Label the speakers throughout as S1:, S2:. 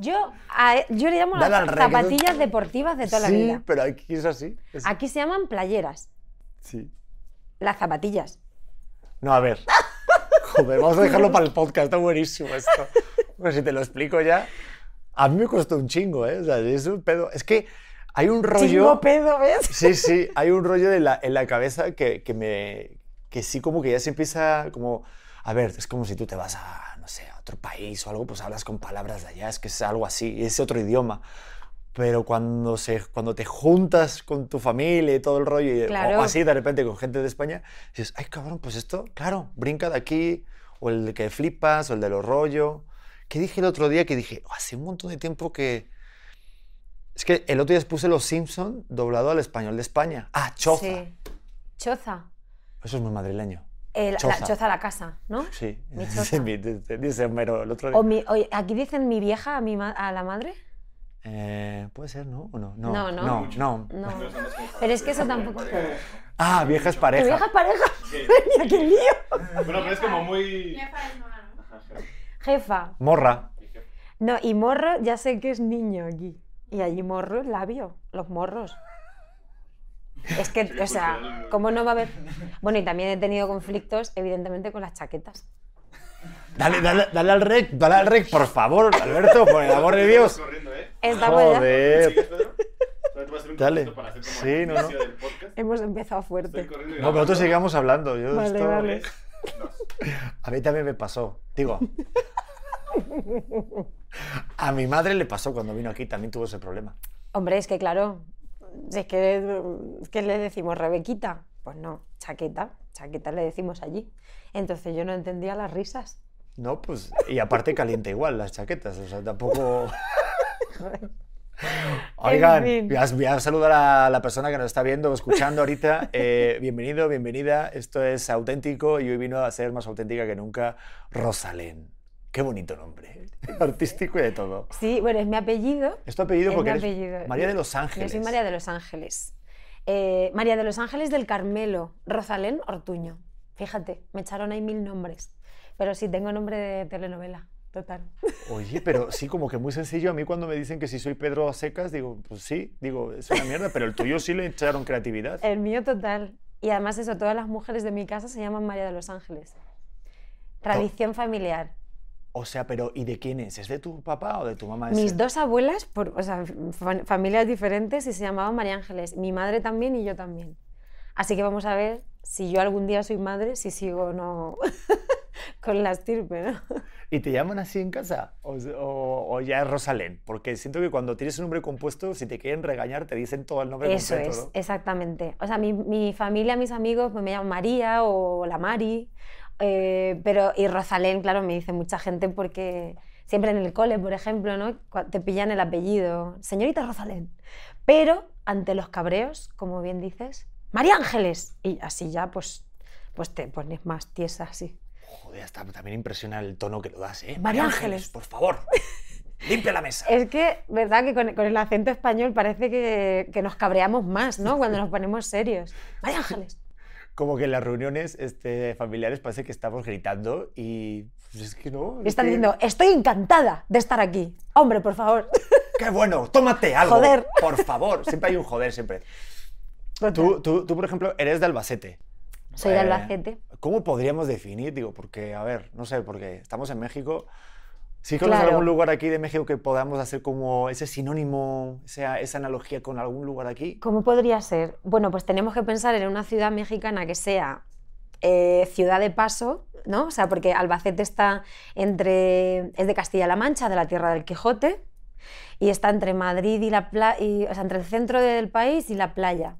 S1: Yo, a- yo le llamo
S2: Dale al
S1: las zapatillas deportivas de toda la
S2: sí,
S1: vida.
S2: pero aquí es así. es-
S1: Aquí se llaman playeras,
S2: Sí.
S1: las zapatillas.
S2: No, a ver. Joder, vamos a dejarlo para el podcast, está buenísimo esto. Pues si te lo explico ya. A mí me costó un chingo, ¿eh? O sea, es un pedo. Es que hay un rollo.
S1: Chingo pedo, ¿ves?
S2: Sí, sí, hay un rollo de la- en la cabeza que, que me. que sí, como que ya se empieza como. A ver, es como si tú te vas a otro país o algo, pues hablas con palabras de allá, es que es algo así, es otro idioma. Pero cuando, se, cuando te juntas con tu familia y todo el rollo, y-
S1: Claro.
S2: o así de repente con gente de España, dices, ay cabrón, pues esto, claro, brinca de aquí, o el de que flipas, o el de los rollos. ¿Qué dije el otro día? Que dije, "Oh, hace un montón de tiempo que... Es que el otro día puse Los Simpson doblado al español de España. Ah, choza.
S1: Sí. Choza.
S2: Eso es muy madrileño.
S1: El-
S2: Choza.
S1: La choza a la casa, ¿no?
S2: Sí.
S1: Mi
S2: Dice
S1: choza.
S2: mi- dice- dice Homero el otro día.
S1: O mi- oye, aquí dicen mi vieja a, mi ma- a la madre.
S2: Eh, ¿Puede ser, no? ¿O no? No,
S1: No, no.
S2: no. no.
S1: No. Pero es que eso tampoco.
S2: Ah, vieja es
S1: ¿Tu
S2: pareja.
S1: vieja es pareja? Mira qué lío.
S3: Bueno, pero es como muy.
S1: Jefa.
S2: Morra.
S1: No, y morro ya sé que es niño aquí. Y allí morro es labio, los morros. Es que, o sea, ¿cómo no va a haber...? Bueno, y también he tenido conflictos, evidentemente, con las chaquetas.
S2: Dale, dale, dale al rec, dale al rec, por favor, Alberto, por el amor de Dios.
S3: corriendo, ¿eh?
S1: Ya
S2: Joder. Dale. Sí, no, no.
S1: hemos empezado fuerte.
S2: No, pero nosotros sigamos hablando. Yo
S1: Vale,
S2: esto-
S1: vale.
S2: A mí también me pasó. Digo. A mi madre le pasó cuando vino aquí, también tuvo ese problema.
S1: Hombre, es que claro, es que, que le decimos Rebequita. Pues no, chaqueta, chaqueta le decimos allí. Entonces yo no entendía las risas.
S2: No, pues. Y aparte calienta igual las chaquetas, o sea, tampoco. Oigan,
S1: fin.
S2: voy a, voy a saludar a la persona que nos está viendo o escuchando ahorita. Eh, bienvenido, bienvenida. Esto es auténtico y hoy vino a ser más auténtica que nunca Rosalén. Qué bonito nombre. Artístico y de todo.
S1: Sí, bueno, es mi apellido.
S2: ¿Es tu apellido?
S1: Es
S2: Porque
S1: mi
S2: eres
S1: apellido.
S2: María de los
S1: Yo
S2: Ángeles.
S1: soy María de los Ángeles. Eh, María de los Ángeles del Carmelo, Rosalén Ortuño. Fíjate, me echaron ahí mil nombres. Pero sí, tengo nombre de telenovela, total.
S2: Oye, pero sí, como que muy sencillo. A mí cuando me dicen que si soy Pedro secas, digo, pues sí, digo, es una mierda, pero el tuyo sí le echaron creatividad.
S1: El mío total. Y además eso, todas las mujeres de mi casa se llaman María de los Ángeles. Tradición familiar.
S2: O sea, pero ¿y de quién es? ¿Es de tu papá o de tu mamá?
S1: Mis dos abuelas, por, o sea, fa- familias diferentes, y se llamaban María Ángeles. Mi madre también y yo también. Así que vamos a ver si yo algún día soy madre, si sigo o no con la estirpe, ¿no?
S2: ¿Y te llaman así en casa? ¿O, o- o ya es Rosalén? Porque siento que cuando tienes un nombre compuesto, si te quieren regañar, te dicen todo el nombre
S1: Eso
S2: completo,
S1: es,
S2: ¿no?
S1: exactamente. O sea, mi, mi familia, mis amigos, pues me llaman María o la Mari, eh, pero y Rosalén, claro, me dice mucha gente porque siempre en el cole, por ejemplo, ¿no? Te pillan el apellido, señorita Rosalén. Pero ante los cabreos, como bien dices, María Ángeles. Y así ya, pues, pues te pones más tiesa, así.
S2: Joder, hasta también impresiona el tono que lo das, ¿eh?
S1: María Ángeles.
S2: por favor, limpia la mesa.
S1: Es que, ¿verdad? Que con, con el acento español parece que, que nos cabreamos más, ¿no? Cuando nos ponemos serios. María Ángeles.
S2: Como que en las reuniones este, familiares parece que estamos gritando y pues es que no. Es
S1: están
S2: que-
S1: diciendo, estoy encantada de estar aquí. Hombre, por favor.
S2: ¡Qué bueno! ¡Tómate algo!
S1: Joder.
S2: Por favor. Siempre hay un joder, siempre. Tú, tú, tú, por ejemplo, eres de Albacete.
S1: Soy de
S2: Eh,
S1: Albacete.
S2: ¿Cómo podríamos definir? Digo, porque, a ver, no sé, porque estamos en México. ¿Sí conoces
S1: Claro.
S2: algún lugar aquí de México que podamos hacer como ese sinónimo, esa, esa analogía con algún lugar aquí?
S1: ¿Cómo podría ser? Bueno, pues tenemos que pensar en una ciudad mexicana que sea eh, ciudad de paso, ¿no? O sea, porque Albacete está entre. es de Castilla-La Mancha, de la tierra del Quijote, y está entre Madrid y la playa. O sea, entre el centro del país y la playa.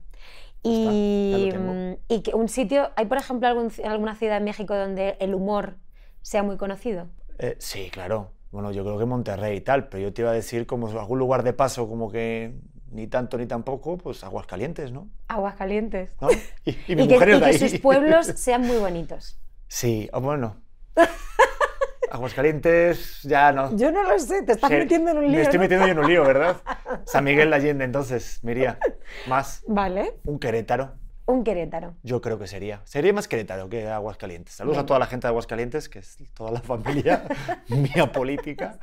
S1: Y, mm, y que un sitio. ¿Hay, por ejemplo, algún- alguna ciudad en México donde el humor sea muy conocido?
S2: Eh, sí, claro. Bueno, yo creo que Monterrey y tal, pero yo te iba a decir como algún lugar de paso como que ni tanto ni tampoco, pues Aguascalientes, ¿no?
S1: Aguascalientes.
S2: ¿No? Y, y mi
S1: Y que,
S2: mujer es
S1: y que
S2: ahí.
S1: sus pueblos sean muy bonitos.
S2: Sí, ah, bueno. Aguascalientes ya no.
S1: Yo no lo sé, te estás metiendo en un lío.
S2: Me estoy
S1: ¿no?
S2: metiendo yo en un lío, ¿verdad? San Miguel de Allende, entonces, me iría. Más.
S1: Vale,
S2: Un Querétaro,
S1: un Querétaro.
S2: yo creo que sería. Sería más Querétaro que Aguascalientes. Saludos a toda la gente de Aguascalientes, que es toda la familia mía política.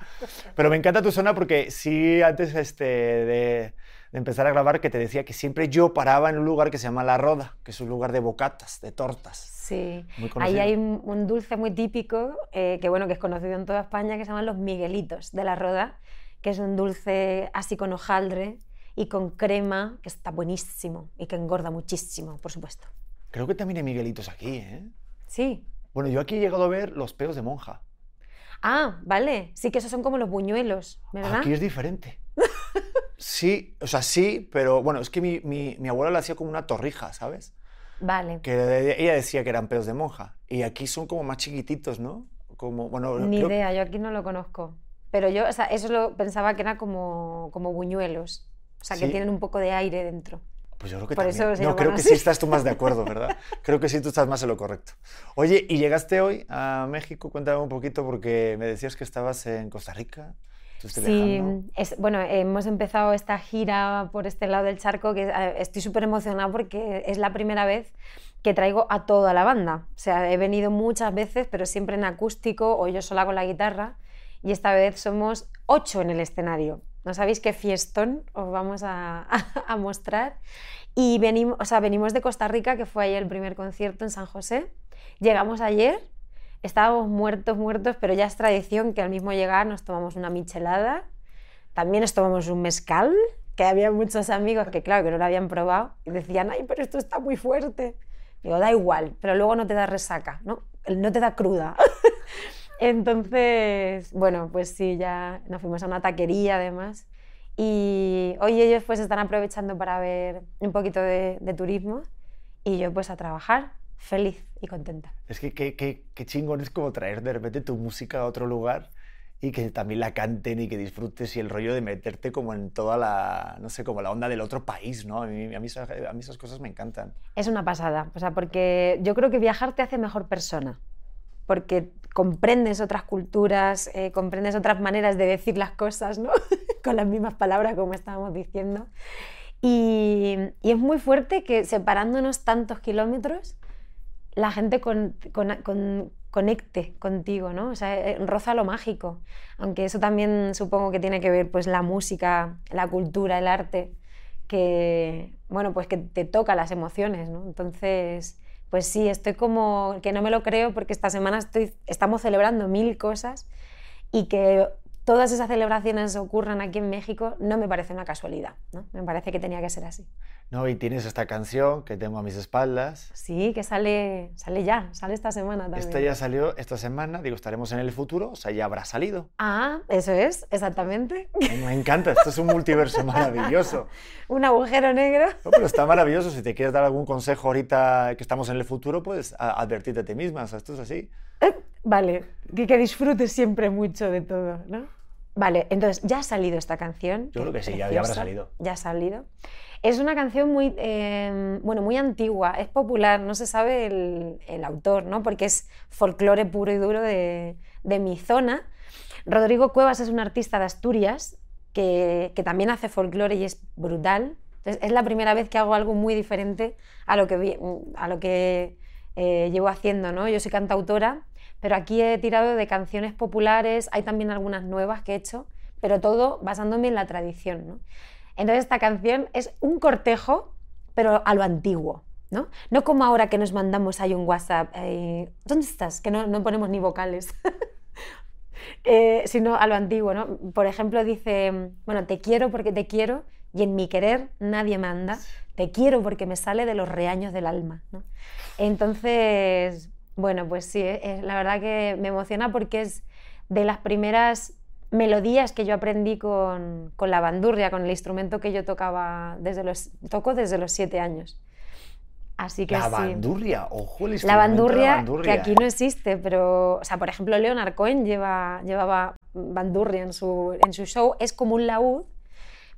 S2: Pero me encanta tu zona porque sí, antes este, de, de empezar a grabar, que te decía que siempre yo paraba en un lugar que se llama La Roda, que es un lugar de bocatas, de tortas.
S1: Sí,
S2: Muy
S1: ahí hay un, un dulce muy típico, eh, que bueno, que es conocido en toda España, que se llaman los miguelitos de la roda, que es un dulce así con hojaldre y con crema, que está buenísimo y que engorda muchísimo, por supuesto.
S2: Creo que también hay Miguelitos aquí, ¿eh?
S1: Sí.
S2: Bueno, yo aquí he llegado a ver los peos de monja.
S1: Ah, vale, sí que esos son como los buñuelos, ¿verdad?
S2: Aquí es diferente. Sí, o sea, sí, pero bueno, es que mi, mi, mi abuela lo hacía como una torrija, ¿sabes?
S1: Vale,
S2: Que ella decía que eran peos de monja. Y aquí son como más chiquititos, ¿no? Como, bueno,
S1: ni
S2: creo-
S1: idea, yo aquí no lo conozco. Pero yo, o sea, eso lo pensaba que era como, como buñuelos, o sea, que
S2: Sí.
S1: tienen un poco de aire dentro.
S2: Pues yo creo que
S1: Por
S2: también.
S1: eso se
S2: no, creo que
S1: así.
S2: sí estás tú más de acuerdo, ¿verdad? creo que sí tú estás más en lo correcto. Oye, ¿y llegaste hoy a México? Cuéntame un poquito porque me decías que estabas en Costa Rica.
S1: Sí, es, bueno, hemos empezado esta gira por este lado del charco que estoy súper emocionada porque es la primera vez que traigo a toda la banda. O sea, he venido muchas veces, pero siempre en acústico o yo sola con la guitarra. Y esta vez somos ocho en el escenario. ¿No sabéis qué fiestón os vamos a, mostrar? Y venimos, o sea, venimos de Costa Rica, que fue ahí el primer concierto en San José. Llegamos ayer, estábamos muertos, muertos, pero ya es tradición que al mismo llegar nos tomamos una michelada. También nos tomamos un mezcal, que había muchos amigos que, claro, que no lo habían probado y decían, ay, pero esto está muy fuerte. Digo, da igual, pero luego no te da resaca, ¿no? No te da cruda. Entonces, bueno, pues sí, ya nos fuimos a una taquería además. Y hoy ellos pues están aprovechando para ver un poquito de, de turismo y yo pues a trabajar, feliz y contenta.
S2: Es que qué, qué, qué chingón es como traer de repente tu música a otro lugar y que también la canten y que disfrutes y el rollo de meterte como en toda la, no sé, como la onda del otro país, ¿no? A mí, a mí, esas, a mí esas cosas me encantan.
S1: Es una pasada, o sea, porque yo creo que viajar te hace mejor persona, porque comprendes otras culturas, eh, comprendes otras maneras de decir las cosas, ¿no? Con las mismas palabras como estábamos diciendo. Y, es muy fuerte que separándonos tantos kilómetros, la gente con- conecte contigo, ¿no? O sea, eh, roza lo mágico, aunque eso también supongo que tiene que ver pues la música, la cultura, el arte, que, bueno, pues que te toca las emociones, ¿no? Entonces, pues sí, estoy como que no me lo creo porque esta semana estoy, estamos celebrando mil cosas y que todas esas celebraciones ocurran aquí en México no me parece una casualidad, ¿no? Me parece que tenía que ser así.
S2: ¿No? Y tienes esta canción que tengo a mis espaldas.
S1: Sí, que sale, sale ya, sale esta semana también.
S2: Esta ya salió esta semana, digo, estaremos en el futuro, o sea, ya habrá salido.
S1: Ah, eso es, exactamente.
S2: Me encanta, esto es un multiverso maravilloso.
S1: Un agujero negro.
S2: No, pero está maravilloso. Si te quieres dar algún consejo ahorita que estamos en el futuro, pues advertirte a ti misma. O sea, esto es así.
S1: Vale, que, que disfrutes siempre mucho de todo, ¿no? Vale, entonces ya ha salido esta canción.
S2: Yo creo que sí, ya- ya habrá salido.
S1: Ya ha salido. Es una canción muy, eh, bueno, muy antigua, es popular, no se sabe el, el autor, ¿no? Porque es folclore puro y duro de, de mi zona. Rodrigo Cuevas es un artista de Asturias que, que también hace folclore y es brutal. Entonces, es la primera vez que hago algo muy diferente a lo que, a lo que eh, llevo haciendo, ¿no? Yo soy cantautora, pero aquí he tirado de canciones populares, hay también algunas nuevas que he hecho, pero todo basándome en la tradición, ¿no? Entonces esta canción es un cortejo, pero a lo antiguo, ¿no? No como ahora que nos mandamos ahí un WhatsApp, eh, ¿dónde estás? Que no, no ponemos ni vocales. Eh, sino a lo antiguo, ¿no? Por ejemplo, dice, bueno, te quiero porque te quiero y en mi querer nadie manda, te quiero porque me sale de los reaños del alma, ¿no? Entonces, bueno, pues sí, eh, la verdad que me emociona porque es de las primeras melodías que yo aprendí con, con la bandurria, con el instrumento que yo tocaba desde los, toco desde los siete años. Así que
S2: La
S1: sí.
S2: bandurria, ojo el
S1: La
S2: de
S1: bandurria,
S2: bandurria,
S1: que aquí no existe, pero, o sea, por ejemplo, Leonard Cohen lleva, llevaba bandurria en su, en su show, es como un laúd,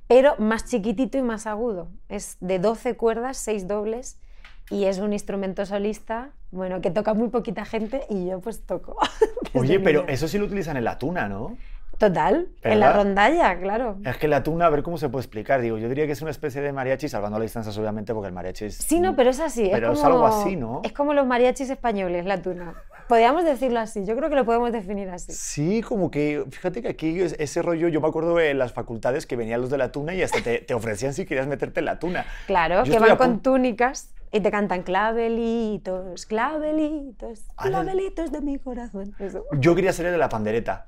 S1: pero más chiquitito y más agudo. Es de 12 cuerdas, 6 dobles, y es un instrumento solista, bueno, que toca muy poquita gente y yo pues toco.
S2: Oye, pero eso sí lo utilizan en la tuna, ¿no?
S1: Total, en la rondalla, claro.
S2: Es que la tuna, a ver cómo se puede explicar. Digo, yo diría que es una especie de mariachi, salvando las distancias, obviamente, porque el mariachi es.
S1: Sí, no, pero es así.
S2: Pero
S1: es,
S2: es
S1: como,
S2: algo así, ¿no?
S1: Es como los mariachis españoles, la tuna. Podríamos decirlo así, yo creo que lo podemos definir así.
S2: Sí, como que, fíjate que aquí es- ese rollo, yo me acuerdo en las facultades que venían los de la tuna y hasta te, te ofrecían si querías meterte en la tuna.
S1: Claro,
S2: Yo
S1: que van con túnicas y te cantan clavelitos, clavelitos,
S2: Ala.
S1: clavelitos de mi corazón. Eso.
S2: Yo quería ser el de la pandereta,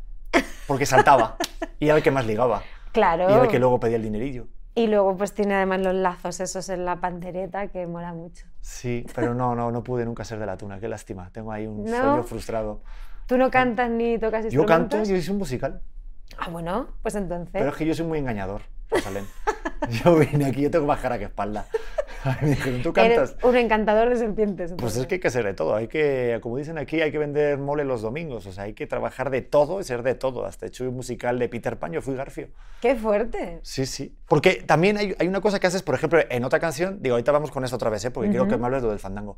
S2: porque saltaba y era el que más ligaba.
S1: Claro.
S2: Y era el que luego pedía el dinerillo.
S1: Y luego pues tiene además los lazos esos en la pandereta que mola mucho.
S2: Sí, pero no, no, no pude nunca ser de la tuna, qué lástima. Tengo ahí un
S1: ¿No?
S2: sueño frustrado.
S1: ¿Tú no cantas ni tocas
S2: Yo canto,
S1: instrumentos?
S2: yo hice un musical,
S1: Ah, bueno, pues entonces.
S2: pero es que yo soy muy engañador, Rosalén. Yo vine aquí, yo tengo más cara que espalda. Me dijeron, ¿tú cantas?
S1: Eres un encantador de serpientes.
S2: Pues
S1: entonces.
S2: es que hay que hacer de todo. Hay que, como dicen aquí, hay que vender mole los domingos. O sea, hay que trabajar de todo y ser de todo. Hasta he hecho un musical de Peter Pan, yo fui Garfio.
S1: ¡Qué fuerte!
S2: Sí, sí. Porque también hay, hay una cosa que haces, por ejemplo, en otra canción. Digo, ahorita vamos con esto otra vez, ¿eh? porque quiero que me hables de lo del fandango.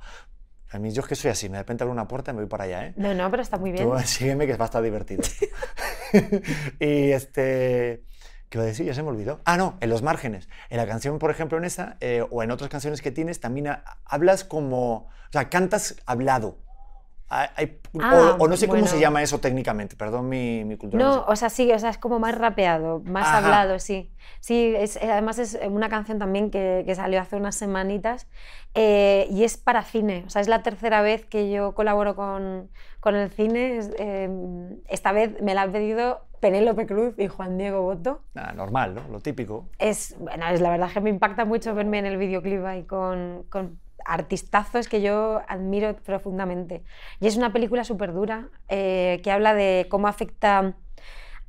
S2: A mí yo es que soy así, me de repente abro una puerta y me voy para allá, ¿eh?
S1: No, no, pero está muy bien.
S2: Tú sígueme que va a estar divertido. y este... ¿Qué iba a decir? Ya se me olvidó. Ah, no, en los márgenes. En la canción, por ejemplo, en esa, eh, o en otras canciones que tienes, también ha- hablas como... O sea, cantas hablado. Hay- hay-
S1: Ah,
S2: o, o no sé cómo
S1: bueno.
S2: se llama eso técnicamente, perdón mi, mi cultura.
S1: No,
S2: musical.
S1: o sea, sí, o sea, es como más rapeado, más
S2: Ajá.
S1: hablado, sí. Sí, es, eh, además es una canción también que, que salió hace unas semanitas eh, y es para cine. O sea, es la tercera vez que yo colaboro con, con el cine. Es, eh, esta vez me la han pedido Penélope Cruz y Juan Diego Boto.
S2: Nada, normal, ¿no? Lo típico.
S1: Es, bueno, es la verdad que me impacta mucho verme en el videoclip ahí con, con artistazos que yo admiro profundamente. Y es una película súper dura eh, que habla de cómo afecta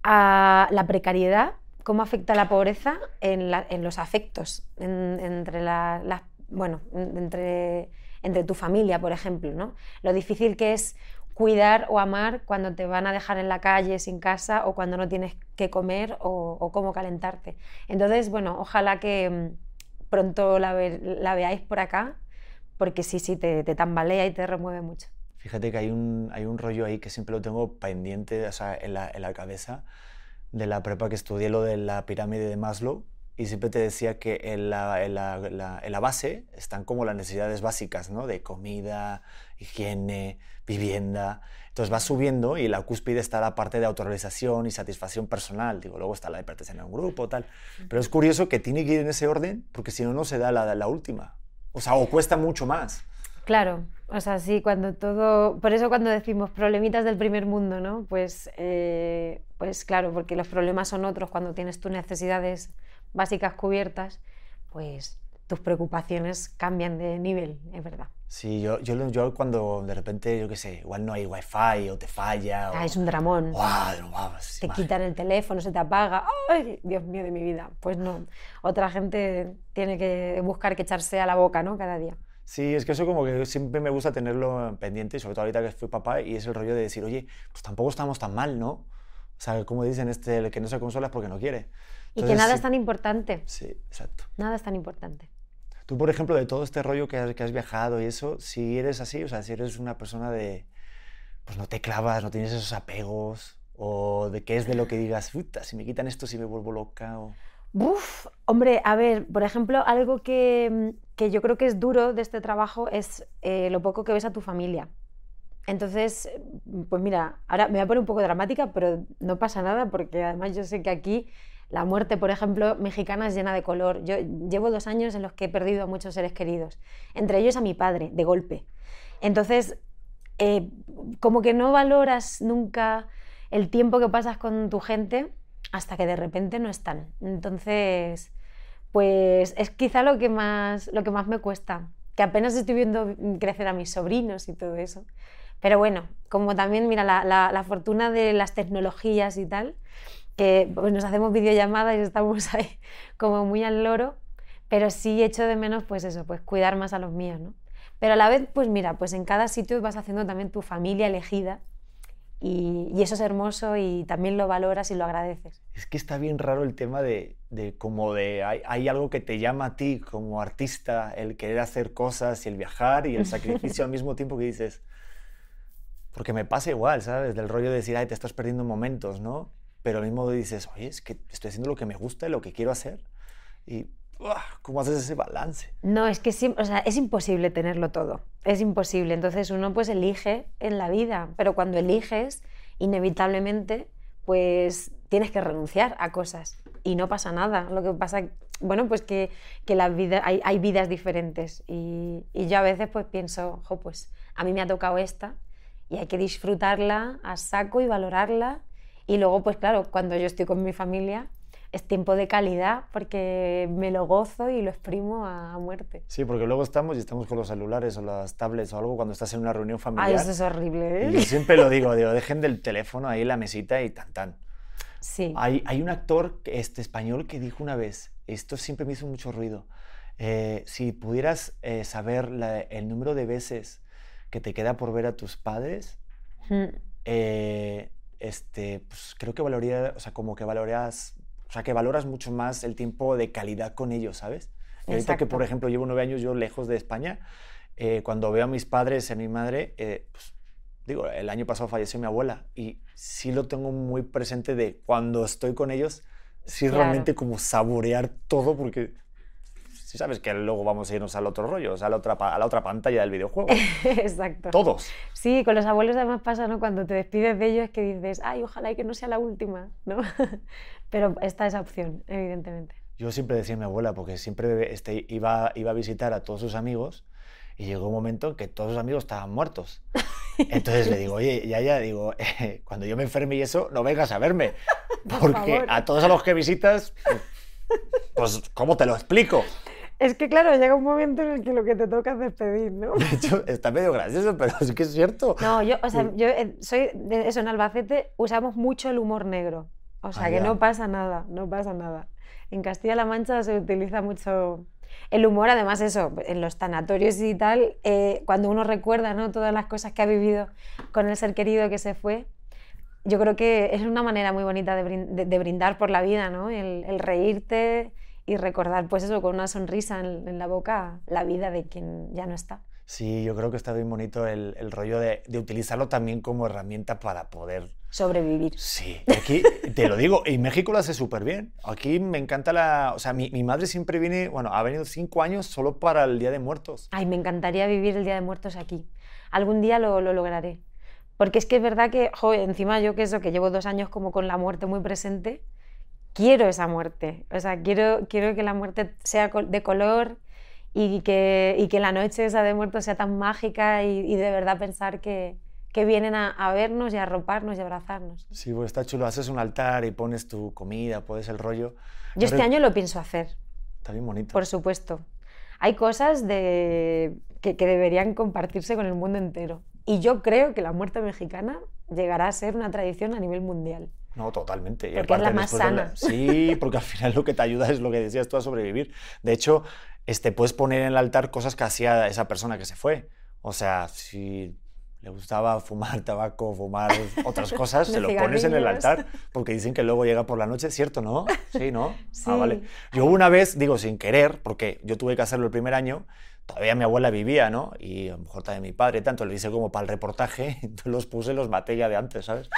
S1: a la precariedad, cómo afecta la pobreza en, la- en los afectos, en- entre, la- bueno, en- entre, entre tu familia, por ejemplo. ¿no? Lo difícil que es cuidar o amar cuando te van a dejar en la calle sin casa o cuando no tienes que comer o, cómo calentarte. Entonces, bueno, ojalá que mm, pronto la, ve- la veáis por acá, porque sí, sí, te, te tambalea y te remueve mucho.
S2: Fíjate que hay un, hay un rollo ahí que siempre lo tengo pendiente o sea, en, la, en la cabeza de la prepa que estudié lo de la pirámide de Maslow y siempre te decía que en la, en la- la- en la base están como las necesidades básicas, ¿no? De comida, higiene, vivienda. Entonces vas subiendo y la cúspide está la parte de autorrealización y satisfacción personal. Digo, luego está la de pertenecer a un grupo, tal. Pero es curioso que tiene que ir en ese orden porque si no, no se da la, la última. O sea, o cuesta mucho más.
S1: Claro, o sea, sí, cuando todo, por eso cuando decimos problemitas del primer mundo, ¿no? Pues, eh, pues claro, porque los problemas son otros cuando tienes tus necesidades básicas cubiertas, pues tus preocupaciones cambian de nivel, es verdad.
S2: Sí, yo, yo, yo cuando de repente, yo qué sé, igual no hay wifi o te falla.
S1: Ah,
S2: o,
S1: es un dramón.
S2: Guau, sí,
S1: Te quitan el teléfono, se te apaga. ¡Ay, Dios mío de mi vida! Pues no. Otra gente tiene que buscar que echarse a la boca, ¿no? Cada día.
S2: Sí, es que eso como que siempre me gusta tenerlo pendiente, y sobre todo ahorita que fui papá, y es el rollo de decir, oye, pues tampoco estamos tan mal, ¿no? O sea, como dicen, este, el que no se consola es porque no quiere.
S1: Y que
S2: Entonces,
S1: nada
S2: sí,
S1: es tan importante.
S2: Sí, exacto.
S1: Nada es tan importante.
S2: Tú, por ejemplo, de todo este rollo que has, que has viajado y eso, si eres así, o sea, si eres una persona de, pues no te clavas, no tienes esos apegos, o de qué es de lo que digas, puta, si me quitan esto, si me vuelvo loca, o...
S1: Buf, hombre, a ver, por ejemplo, algo que, que yo creo que es duro de este trabajo es eh, lo poco que ves a tu familia. Entonces, pues mira, ahora me voy a poner un poco dramática, pero no pasa nada porque además yo sé que aquí la muerte, por ejemplo, mexicana es llena de color. Yo llevo dos años en los que he perdido a muchos seres queridos, entre ellos a mi padre, de golpe. Entonces, eh, como que no valoras nunca el tiempo que pasas con tu gente hasta que de repente no están. Entonces, pues es quizá lo que más, lo que más me cuesta, que apenas estoy viendo crecer a mis sobrinos y todo eso. Pero bueno, como también, mira, la, fortuna de las tecnologías y tal, que pues, nos hacemos videollamadas y estamos ahí como muy al loro, pero sí echo de menos, pues eso, pues cuidar más a los míos, ¿no? Pero a la vez, pues mira, pues en cada sitio vas haciendo también tu familia elegida Y, y eso es hermoso y también lo valoras y lo agradeces.
S2: Es que está bien raro el tema de, de como de hay, hay algo que te llama a ti como artista, el querer hacer cosas y el viajar y el sacrificio al mismo tiempo que dices, porque me pasa igual, ¿sabes? Del rollo de decir, ay, te estás perdiendo momentos, ¿no? Pero al mismo dices, oye, es que estoy haciendo lo que me gusta y lo que quiero hacer. Y. ¿cómo haces ese balance?
S1: No, es que o es imposible tenerlo todo. Es imposible. Entonces uno pues elige en la vida, pero cuando eliges, inevitablemente, pues tienes que renunciar a cosas y no pasa nada. Lo que pasa, bueno, pues que, que la vida, hay, hay vidas diferentes y, y yo a veces pues pienso, jo, pues a mí me ha tocado esta y hay que disfrutarla a saco y valorarla. Y luego, pues claro, cuando yo estoy con mi familia, es tiempo de calidad porque me lo gozo y lo exprimo a, muerte.
S2: Sí, porque luego estamos y estamos con los celulares o las tablets o algo cuando estás en una reunión
S1: Ay,
S2: familiar.
S1: eso es horrible,
S2: Y yo
S1: ¿eh?
S2: siempre lo digo, digo, dejen del teléfono ahí en la mesita y tan tan.
S1: Sí.
S2: Hay, hay un actor este, español que dijo una vez, esto siempre me hizo mucho ruido, eh, si pudieras eh, saber la- el número de veces que te queda por ver a tus padres,
S1: Mm,
S2: eh, este, pues creo que valoría, o sea, como que valoras, o sea, que valoras mucho más el tiempo de calidad con ellos, ¿sabes? Y ahorita que, por ejemplo, llevo nueve años yo lejos de España, eh, cuando veo a mis padres y a mi madre, eh, pues, digo, el año pasado falleció mi abuela y sí lo tengo muy presente de cuando estoy con ellos, sí
S1: Claro.
S2: realmente como saborear todo porque sí sabes que luego vamos a irnos al otro rollo, o sea, a la otra, a la otra pantalla del videojuego.
S1: Exacto.
S2: Todos.
S1: Sí, con los abuelos además pasa, ¿no? Cuando te despides de ellos que dices, ay, ojalá y que no sea la última, ¿no? Pero está esa opción, evidentemente.
S2: Yo siempre decía a mi abuela, porque siempre este, iba, iba a visitar a todos sus amigos y llegó un momento en que todos sus amigos estaban muertos. Entonces le digo, oye, ya, ya, digo, eh, cuando yo me enferme y eso, no vengas a verme, porque
S1: favor.
S2: a todos a los que visitas, pues, ¿cómo te lo explico?
S1: Es que claro, llega un momento en el que lo que te toca es despedir, ¿no?
S2: De hecho, está medio gracioso, pero sí que es cierto.
S1: No, yo, o sea, yo eh, soy de eso, en Albacete usamos mucho el humor negro. O sea,
S2: Ah,
S1: que
S2: ya.
S1: no pasa nada, no pasa nada. En Castilla-La Mancha se utiliza mucho el humor, además eso, en los tanatorios y tal, eh, cuando uno recuerda ¿no? todas las cosas que ha vivido con el ser querido que se fue, yo creo que es una manera muy bonita de, brin- de- de brindar por la vida, ¿no? El, el reírte y recordar, pues eso, con una sonrisa en, en la boca, la vida de quien ya no está.
S2: Sí, yo creo que está bien bonito el, el rollo de, de utilizarlo también como herramienta para poder
S1: Sobrevivir.
S2: Sí, aquí te lo digo, y México lo hace súper bien. Aquí me encanta la. O sea, mi, mi madre siempre viene, bueno, ha venido cinco años solo para el Día de Muertos.
S1: Ay, me encantaría vivir el Día de Muertos aquí. Algún día lo, lo lograré. Porque es que es verdad que, jo, encima yo que eso, que llevo dos años como con la muerte muy presente, quiero esa muerte. O sea, quiero, quiero que la muerte sea de color y que, y que la noche esa de muertos sea tan mágica y, y de verdad pensar que, que vienen a, a vernos y a arroparnos y a abrazarnos.
S2: Sí, pues está chulo. Haces un altar y pones tu comida, pones el rollo.
S1: Yo este año lo pienso hacer.
S2: Está bien bonito.
S1: Por supuesto. Hay cosas de... que, que deberían compartirse con el mundo entero. Y yo creo que la muerte mexicana llegará a ser una tradición a nivel mundial.
S2: No, totalmente. Y
S1: Porque es la más
S2: de la-
S1: sana.
S2: Sí, porque al final lo que te ayuda es lo que decías tú a sobrevivir. De hecho, este, puedes poner en el altar cosas que hacía esa persona que se fue. O sea, si le gustaba fumar tabaco, fumar otras cosas, se lo pones en el altar porque dicen que luego llega por la noche, ¿cierto, no? Sí, ¿no? Ah,
S1: Sí.
S2: vale. Yo una vez, digo, sin querer, porque yo tuve que hacerlo el primer año, todavía mi abuela vivía, ¿no? Y a lo mejor también mi padre, tanto lo hice como para el reportaje, entonces los puse, los maté ya de antes, ¿sabes?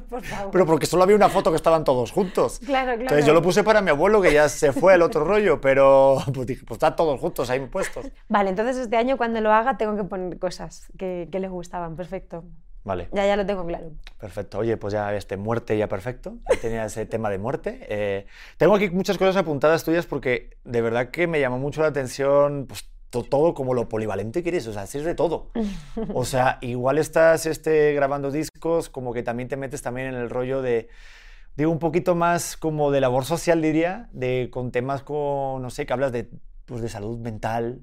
S1: Por favor.
S2: Pero porque solo había una foto que estaban todos juntos.
S1: Claro, claro.
S2: Entonces yo lo puse para mi abuelo que ya se fue al otro rollo, pero pues dije, pues están todos juntos ahí puestos.
S1: Vale, entonces este año cuando lo haga tengo que poner cosas que, que les gustaban. Perfecto.
S2: Vale,
S1: Ya, ya lo tengo claro.
S2: perfecto. Oye, pues ya este muerte ya perfecto. Ya tenía ese tema de muerte. Eh, tengo aquí muchas cosas apuntadas tuyas porque de verdad que me llamó mucho la atención pues, todo como lo polivalente que eres, o sea, haces de todo. O sea, igual estás este, grabando discos, como que también te metes también en el rollo de, digo, un poquito más como de labor social, diría, de, con temas con, no sé, que hablas de, pues, de salud mental,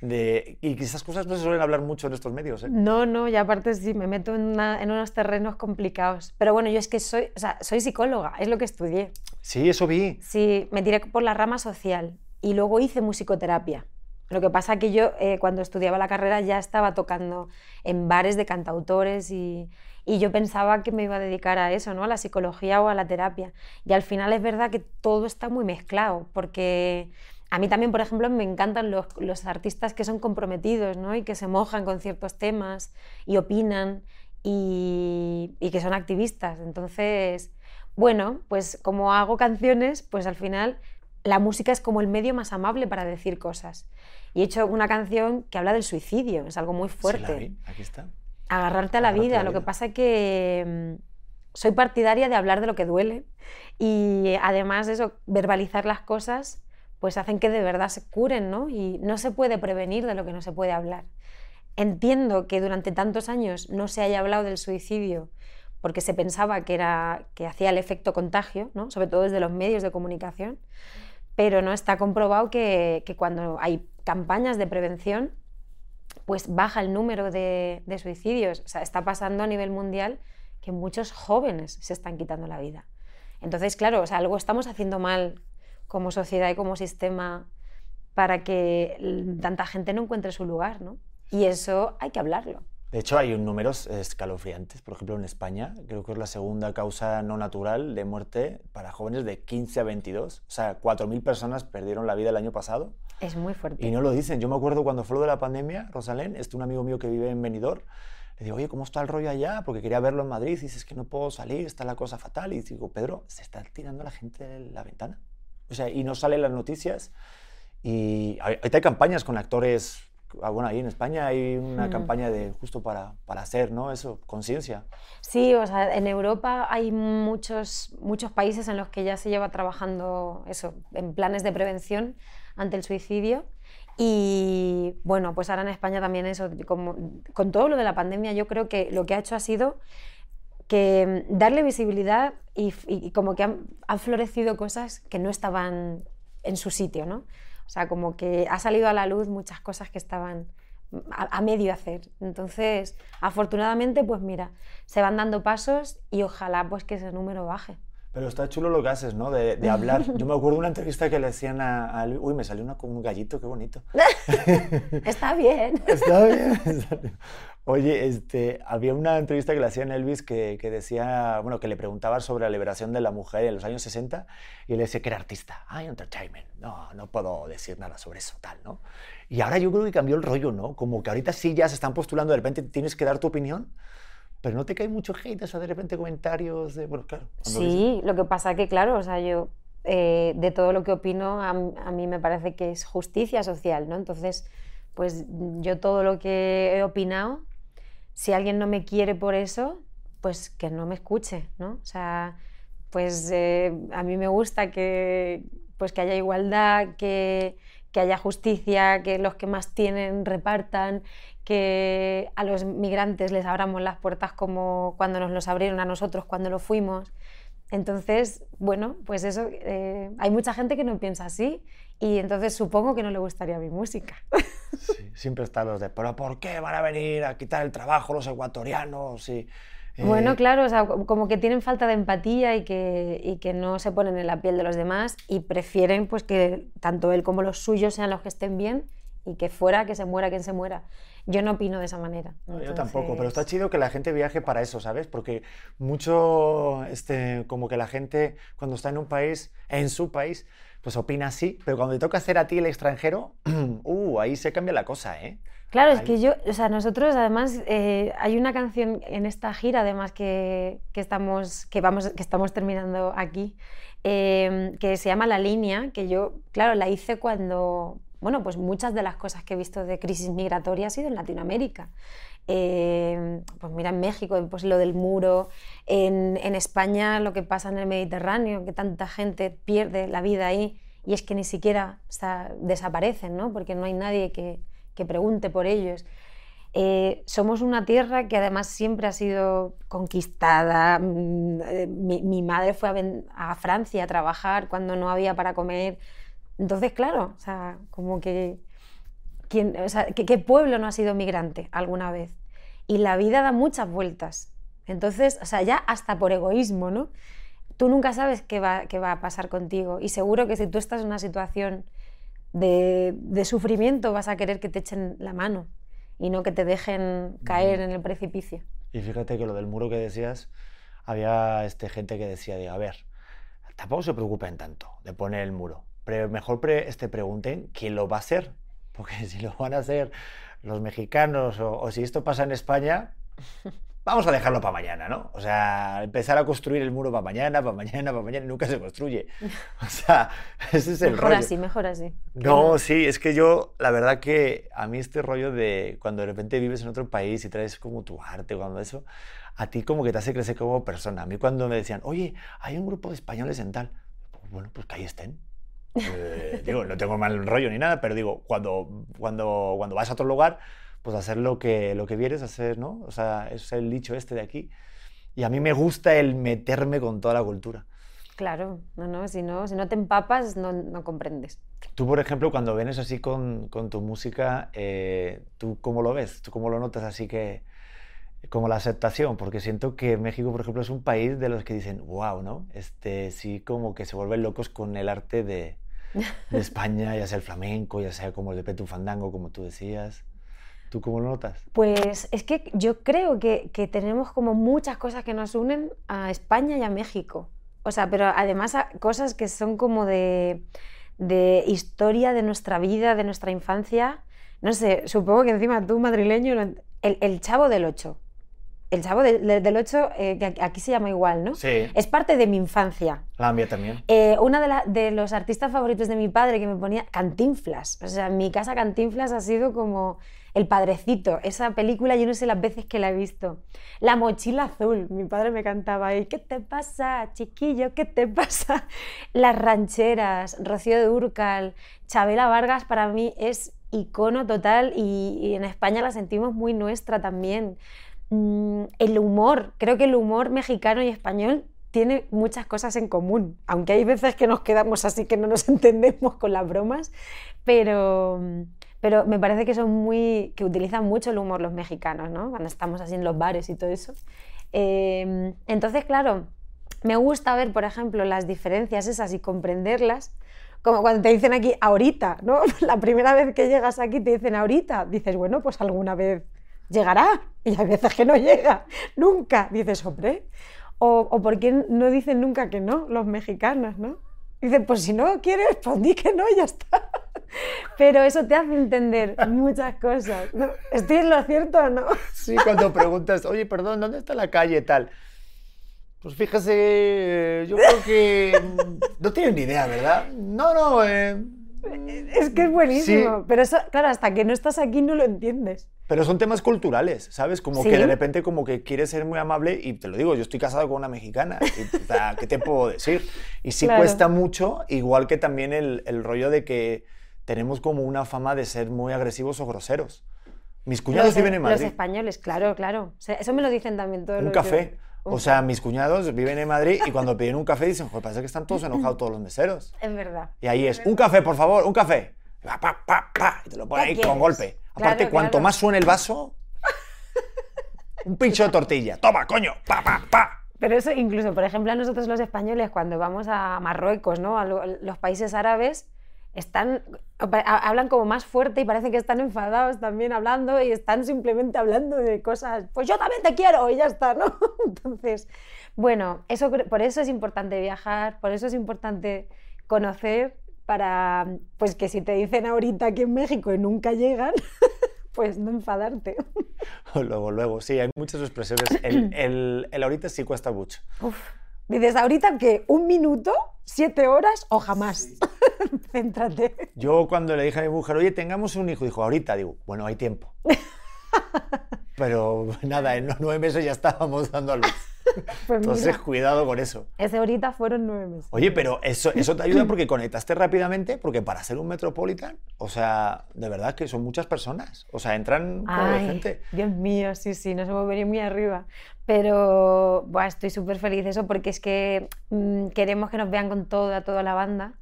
S2: de, y esas cosas no se suelen hablar mucho en estos medios, ¿eh?
S1: No, no, y aparte sí, me meto en, una- en unos terrenos complicados. Pero bueno, yo es que soy, o sea, soy psicóloga, es lo que estudié.
S2: Sí, eso vi.
S1: Sí, me tiré por la rama social y luego hice musicoterapia. Lo que pasa que yo eh, cuando estudiaba la carrera ya estaba tocando en bares de cantautores y, y yo pensaba que me iba a dedicar a eso, ¿no? a la psicología o a la terapia. Y al final es verdad que todo está muy mezclado, porque a mí también, por ejemplo, me encantan los, los artistas que son comprometidos ¿no? y que se mojan con ciertos temas y opinan y, y que son activistas. Entonces, bueno, pues como hago canciones, pues al final la música es como el medio más amable para decir cosas. Y he hecho una canción que habla del suicidio, es algo muy fuerte.
S2: Sí, la vi. Aquí está.
S1: Agarrarte a la
S2: Agarrarte
S1: vida.
S2: la
S1: Lo que
S2: vida.
S1: pasa es que soy partidaria de hablar de lo que duele y además de eso, verbalizar las cosas, pues hacen que de verdad se curen, ¿no? Y no se puede prevenir de lo que no se puede hablar. Entiendo que durante tantos años no se haya hablado del suicidio porque se pensaba que, era, que hacía el efecto contagio, ¿no? sobre todo desde los medios de comunicación, pero no está comprobado que, que cuando hay campañas de prevención, pues baja el número de, suicidios. Está pasando a nivel mundial que muchos jóvenes se están quitando la vida. Entonces, claro, o sea, algo estamos haciendo mal como sociedad y como sistema para que tanta gente no encuentre su lugar, ¿no? Y eso hay que hablarlo.
S2: De hecho, hay números escalofriantes. Por ejemplo, en España, creo que es la segunda causa no natural de muerte para jóvenes de 15 a 22. O sea, 4.000 personas perdieron la vida el año pasado
S1: Es muy fuerte.
S2: y no lo dicen. Yo me acuerdo cuando fue lo de la pandemia, Rosalén, este un amigo mío que vive en Benidorm, le digo, oye, ¿cómo está el rollo allá? Porque quería verlo en Madrid. Y dice, es que no puedo salir, está la cosa fatal. Y digo, Pedro, se está tirando la gente de la ventana. O sea, y no salen las noticias. Y ahor- ahorita hay campañas con actores. Ah, Bueno, ahí en España hay una
S1: Mm.
S2: campaña de justo para, para hacer, ¿no? Eso, conciencia.
S1: Sí, o sea, en Europa hay muchos, muchos países en los que ya se lleva trabajando eso, en planes de prevención ante el suicidio. Y bueno, pues ahora en España también eso, como, con todo lo de la pandemia, yo creo que lo que ha hecho ha sido que mm, darle visibilidad y como que han, han florecido cosas que no estaban en su sitio, ¿no? O sea, como que ha salido a la luz muchas cosas que estaban a, medio hacer. Entonces, afortunadamente, pues mira, se van dando pasos y ojalá pues que ese número baje.
S2: Pero está chulo lo que haces, ¿no? De, de hablar. Yo me acuerdo de una entrevista que le hacían a, a Uy, me salió una, con un gallito, qué bonito.
S1: Está bien.
S2: Está bien. Oye, este, había una entrevista que le hacían a Elvis que, que decía, bueno, que le preguntaban sobre la liberación de la mujer en los años 60 y él decía que era artista. Ay, entertainment. No, no puedo decir nada sobre eso, tal, ¿no? Y ahora yo creo que cambió el rollo, ¿no? Como que ahorita sí ya se están postulando, de repente tienes que dar tu opinión, pero no te cae mucho hate, o sea, de repente comentarios de, bueno, claro.
S1: Sí, lo que pasa que, claro, o sea, yo eh, de todo lo que opino, a, a mí me parece que es justicia social, ¿no? Entonces, pues yo todo lo que he opinado, si alguien no me quiere por eso, pues que no me escuche, ¿no? O sea, pues eh, a mí me gusta que, pues que haya igualdad, que, que haya justicia, que los que más tienen repartan, que a los migrantes les abramos las puertas como cuando nos los abrieron a nosotros cuando lo fuimos. Entonces, bueno, pues eso, eh, hay mucha gente que no piensa así y entonces supongo que no le gustaría mi música.
S2: Sí, siempre están los de, pero ¿por qué van a venir a quitar el trabajo los ecuatorianos? Y, eh,
S1: Bueno, claro, o sea, co- como que tienen falta de empatía y que, y que no se ponen en la piel de los demás y prefieren pues que tanto él como los suyos sean los que estén bien y que fuera, que se muera quien se muera. Yo no opino de esa manera.
S2: No, yo tampoco, pero está
S1: Entonces-
S2: chido que la gente viaje para eso, ¿sabes? Porque mucho, este, como que la gente cuando está en un país, en su país, pues opina así, pero cuando te toca hacer a ti el extranjero, uh, ahí se cambia la cosa, ¿eh?
S1: Claro, es
S2: Ahí.
S1: que yo, o sea, nosotros además eh, hay una canción en esta gira además que, que estamos, que vamos, que estamos terminando aquí, eh, que se llama La Línea, que yo, claro, la hice cuando, bueno, pues muchas de las cosas que he visto de crisis migratoria ha sido en Latinoamérica. Eh, pues mira, en México, pues lo del muro, en, España lo que pasa en el Mediterráneo, que tanta gente pierde la vida ahí y es que ni siquiera desaparecen, ¿no? Porque no hay nadie que, que pregunte por ellos. Eh, somos una tierra que además siempre ha sido conquistada. mm, eh, Mi, madre fue a Francia a trabajar cuando no había para comer. Entonces, claro, o sea, como que, ¿quién- o sea, ¿qué, qué pueblo no ha sido migrante alguna vez? Y la vida da muchas vueltas. Entonces, o sea, ya hasta por egoísmo, ¿no? Tú nunca sabes qué va, qué va a pasar contigo. Y seguro que si tú estás en una situación de, de sufrimiento vas a querer que te echen la mano y no que te dejen caer en el precipicio.
S2: Y fíjate que lo del muro que decías, había este, gente que decía, de, a ver, tampoco se preocupen tanto de poner el muro. Pero mejor pre- este, pregunten quién lo va a hacer. Porque si lo van a hacer los mexicanos o, o si esto pasa en España, vamos a dejarlo para mañana, ¿no? O sea, empezar a construir el muro para mañana, para mañana, para mañana nunca se construye. O sea, ese es el
S1: Mejor
S2: rollo.
S1: así, mejor así.
S2: No, sí, es que yo, la verdad que a mí este rollo de cuando de repente vives en otro país y traes como tu arte, cuando eso, a ti como que te hace crecer como persona. A mí cuando me decían, oye, hay un grupo de españoles en tal, bueno, pues que ahí estén. Eh, digo, no tengo mal rollo ni nada, pero digo, cuando, cuando, cuando vas a otro lugar, pues hacer lo que, lo que vienes a hacer, ¿no? O sea, es el dicho este de aquí. Y a mí me gusta el meterme con toda la cultura.
S1: Claro, no, no, si no, si no te empapas no, no comprendes.
S2: Tú, por ejemplo, cuando vienes así con, con tu música, eh, ¿tú cómo lo ves? ¿Tú cómo lo notas así que, como la aceptación? Porque siento que México, por ejemplo, es un país de los que dicen, wow, ¿no? Este, sí, como que se vuelven locos con el arte de, de España, ya sea el flamenco, ya sea como el de Petu Fandango, como tú decías. ¿Tú cómo lo notas?
S1: Pues es que yo creo que, que tenemos como muchas cosas que nos unen a España y a México. O sea, pero además a cosas que son como de, de historia de nuestra vida, de nuestra infancia. No sé, supongo que encima tú, madrileño, el, el Chavo del Ocho. El Chavo de- de- del Ocho, eh, que aquí- se llama igual, ¿no?
S2: Sí,
S1: Es parte de mi infancia.
S2: la mía también.
S1: Eh, una de, la- de los artistas favoritos de mi padre que me ponía Cantinflas. O sea, en mi casa Cantinflas ha sido como el padrecito. Esa película yo no sé las veces que la he visto. La mochila azul. Mi padre me cantaba ahí. ¿Qué te pasa, chiquillo? ¿Qué te pasa? Las rancheras, Rocío de Úrcal, Chabela Vargas para mí es icono total y, y en España la sentimos muy nuestra también. Mm, el humor, creo que el humor mexicano y español tiene muchas cosas en común, aunque hay veces que nos quedamos así que no nos entendemos con las bromas, pero, pero me parece que son muy, que utilizan mucho el humor los mexicanos, ¿no? Cuando estamos así en los bares y todo eso. Eh, entonces, claro, me gusta ver, por ejemplo, las diferencias esas y comprenderlas, como cuando te dicen aquí ahorita, ¿no? La primera vez que llegas aquí te dicen ahorita, dices, bueno, pues alguna vez llegará, y hay veces que no llega, nunca, dices, hombre, o, o por qué no dicen nunca que no, los mexicanos, ¿no? Dicen, pues si no quieres, pues di que no y ya está. Pero eso te hace entender muchas cosas. ¿Estoy en lo cierto o no?
S2: Sí, cuando preguntas, oye, perdón, ¿dónde está la calle tal? Pues fíjese, yo creo que mm, no tienen ni idea, ¿verdad? No, no, eh,
S1: Es que es buenísimo.
S2: Sí.
S1: Pero eso, claro, hasta que no estás aquí no lo entiendes.
S2: pero son temas culturales, ¿sabes? Como que de repente como que quieres ser muy amable y te lo digo, yo estoy casado con una mexicana, y, o sea, ¿qué te puedo decir? Y sí
S1: Claro.
S2: cuesta mucho, igual que también el, el rollo de que tenemos como una fama de ser muy agresivos o groseros. Mis cuñados
S1: los,
S2: viven en
S1: los
S2: Madrid.
S1: españoles, claro, claro. O sea, eso me lo dicen también todos
S2: Un
S1: los
S2: café. O sea, mis cuñados viven en Madrid y cuando piden un café dicen, joder, parece que están todos enojados todos los meseros.
S1: Es verdad.
S2: Y ahí es, un café, por favor, un café. Pa, pa, pa, pa, y te lo ponen
S1: ¿Qué
S2: ahí con golpe. Aparte,
S1: Claro,
S2: cuanto
S1: claro.
S2: más suene el vaso, un pincho de tortilla. Toma, coño, pa, pa, pa.
S1: Pero eso incluso, por ejemplo, a nosotros los españoles, cuando vamos a Marruecos, ¿no? a lo- los países árabes, están, ha- hablan como más fuerte y parece que están enfadados también hablando y están simplemente hablando de cosas, pues yo también te quiero y ya está, ¿no? Entonces, bueno, eso, por eso es importante viajar, por eso es importante conocer para, pues que si te dicen ahorita aquí en México y nunca llegan, pues no enfadarte.
S2: Luego, luego, sí, hay muchas expresiones. El, el, el ahorita sí cuesta mucho.
S1: Uf. Dices ahorita que un minuto, siete horas o jamás. Céntrate.
S2: Yo cuando le dije a mi mujer, oye, tengamos un hijo, dijo, ahorita, digo, bueno, hay tiempo. Pero nada, en los nueve meses ya estábamos dando a luz.
S1: Pues
S2: Entonces,
S1: mira,
S2: cuidado con eso.
S1: ese ahorita fueron nueve meses.
S2: Oye, pero eso, eso te ayuda porque conectaste rápidamente, porque para ser un metropolitan, o sea, de verdad que son muchas personas. O sea, entran como de gente.
S1: Dios mío, sí, sí, nos hemos venido muy arriba. Pero buah, estoy súper feliz de eso porque es que mm, queremos que nos vean con toda, toda la banda.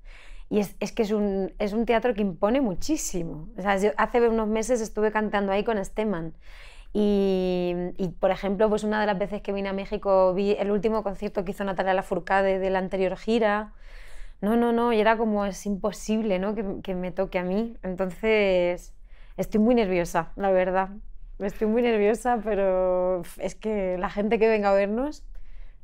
S1: Y es, es que es un, es un teatro que impone muchísimo. O sea, hace unos meses estuve cantando ahí con Steman. Y, y, por ejemplo, pues una de las veces que vine a México vi el último concierto que hizo Natalia Lafourcade de la anterior gira. No, no, no, y era como, es imposible, ¿no? Que, que me toque a mí. Entonces, estoy muy nerviosa, la verdad. Estoy muy nerviosa, pero es que la gente que venga a vernos,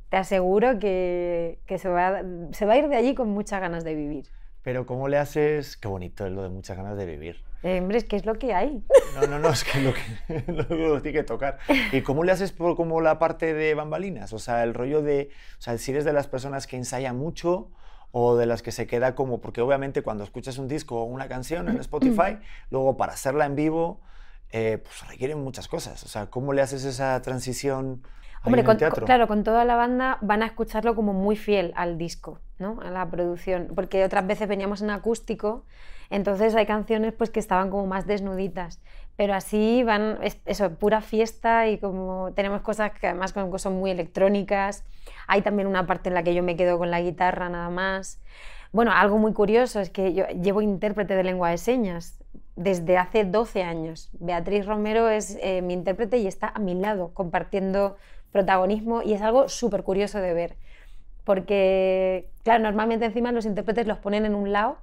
S1: te aseguro que, que se, va, se va a ir de allí con muchas ganas de vivir.
S2: Pero ¿cómo le haces? Qué bonito es lo de muchas ganas de vivir.
S1: Eh, hombre, es que es lo que hay.
S2: No, no, no, es que lo que lo, lo tiene que tocar. ¿Y cómo le haces por como la parte de bambalinas? O sea, el rollo de, o sea, si eres de las personas que ensaya mucho o de las que se queda como, porque obviamente cuando escuchas un disco o una canción en Spotify, luego para hacerla en vivo, eh, pues requieren muchas cosas. O sea, ¿cómo le haces esa transición
S1: Hombre,
S2: en el
S1: con-
S2: teatro?
S1: claro, con toda la banda van a escucharlo como muy fiel al disco, ¿no? A la producción, porque otras veces veníamos en acústico, entonces hay canciones pues que estaban como más desnuditas, pero así van, es- eso, pura fiesta y como tenemos cosas que además son muy electrónicas, hay también una parte en la que yo me quedo con la guitarra nada más. Bueno, algo muy curioso es que yo llevo intérprete de lengua de señas desde hace 12 años. Beatriz Romero es eh, mi intérprete y está a mi lado compartiendo protagonismo y es algo súper curioso de ver. Porque, claro, normalmente encima los intérpretes los ponen en un lado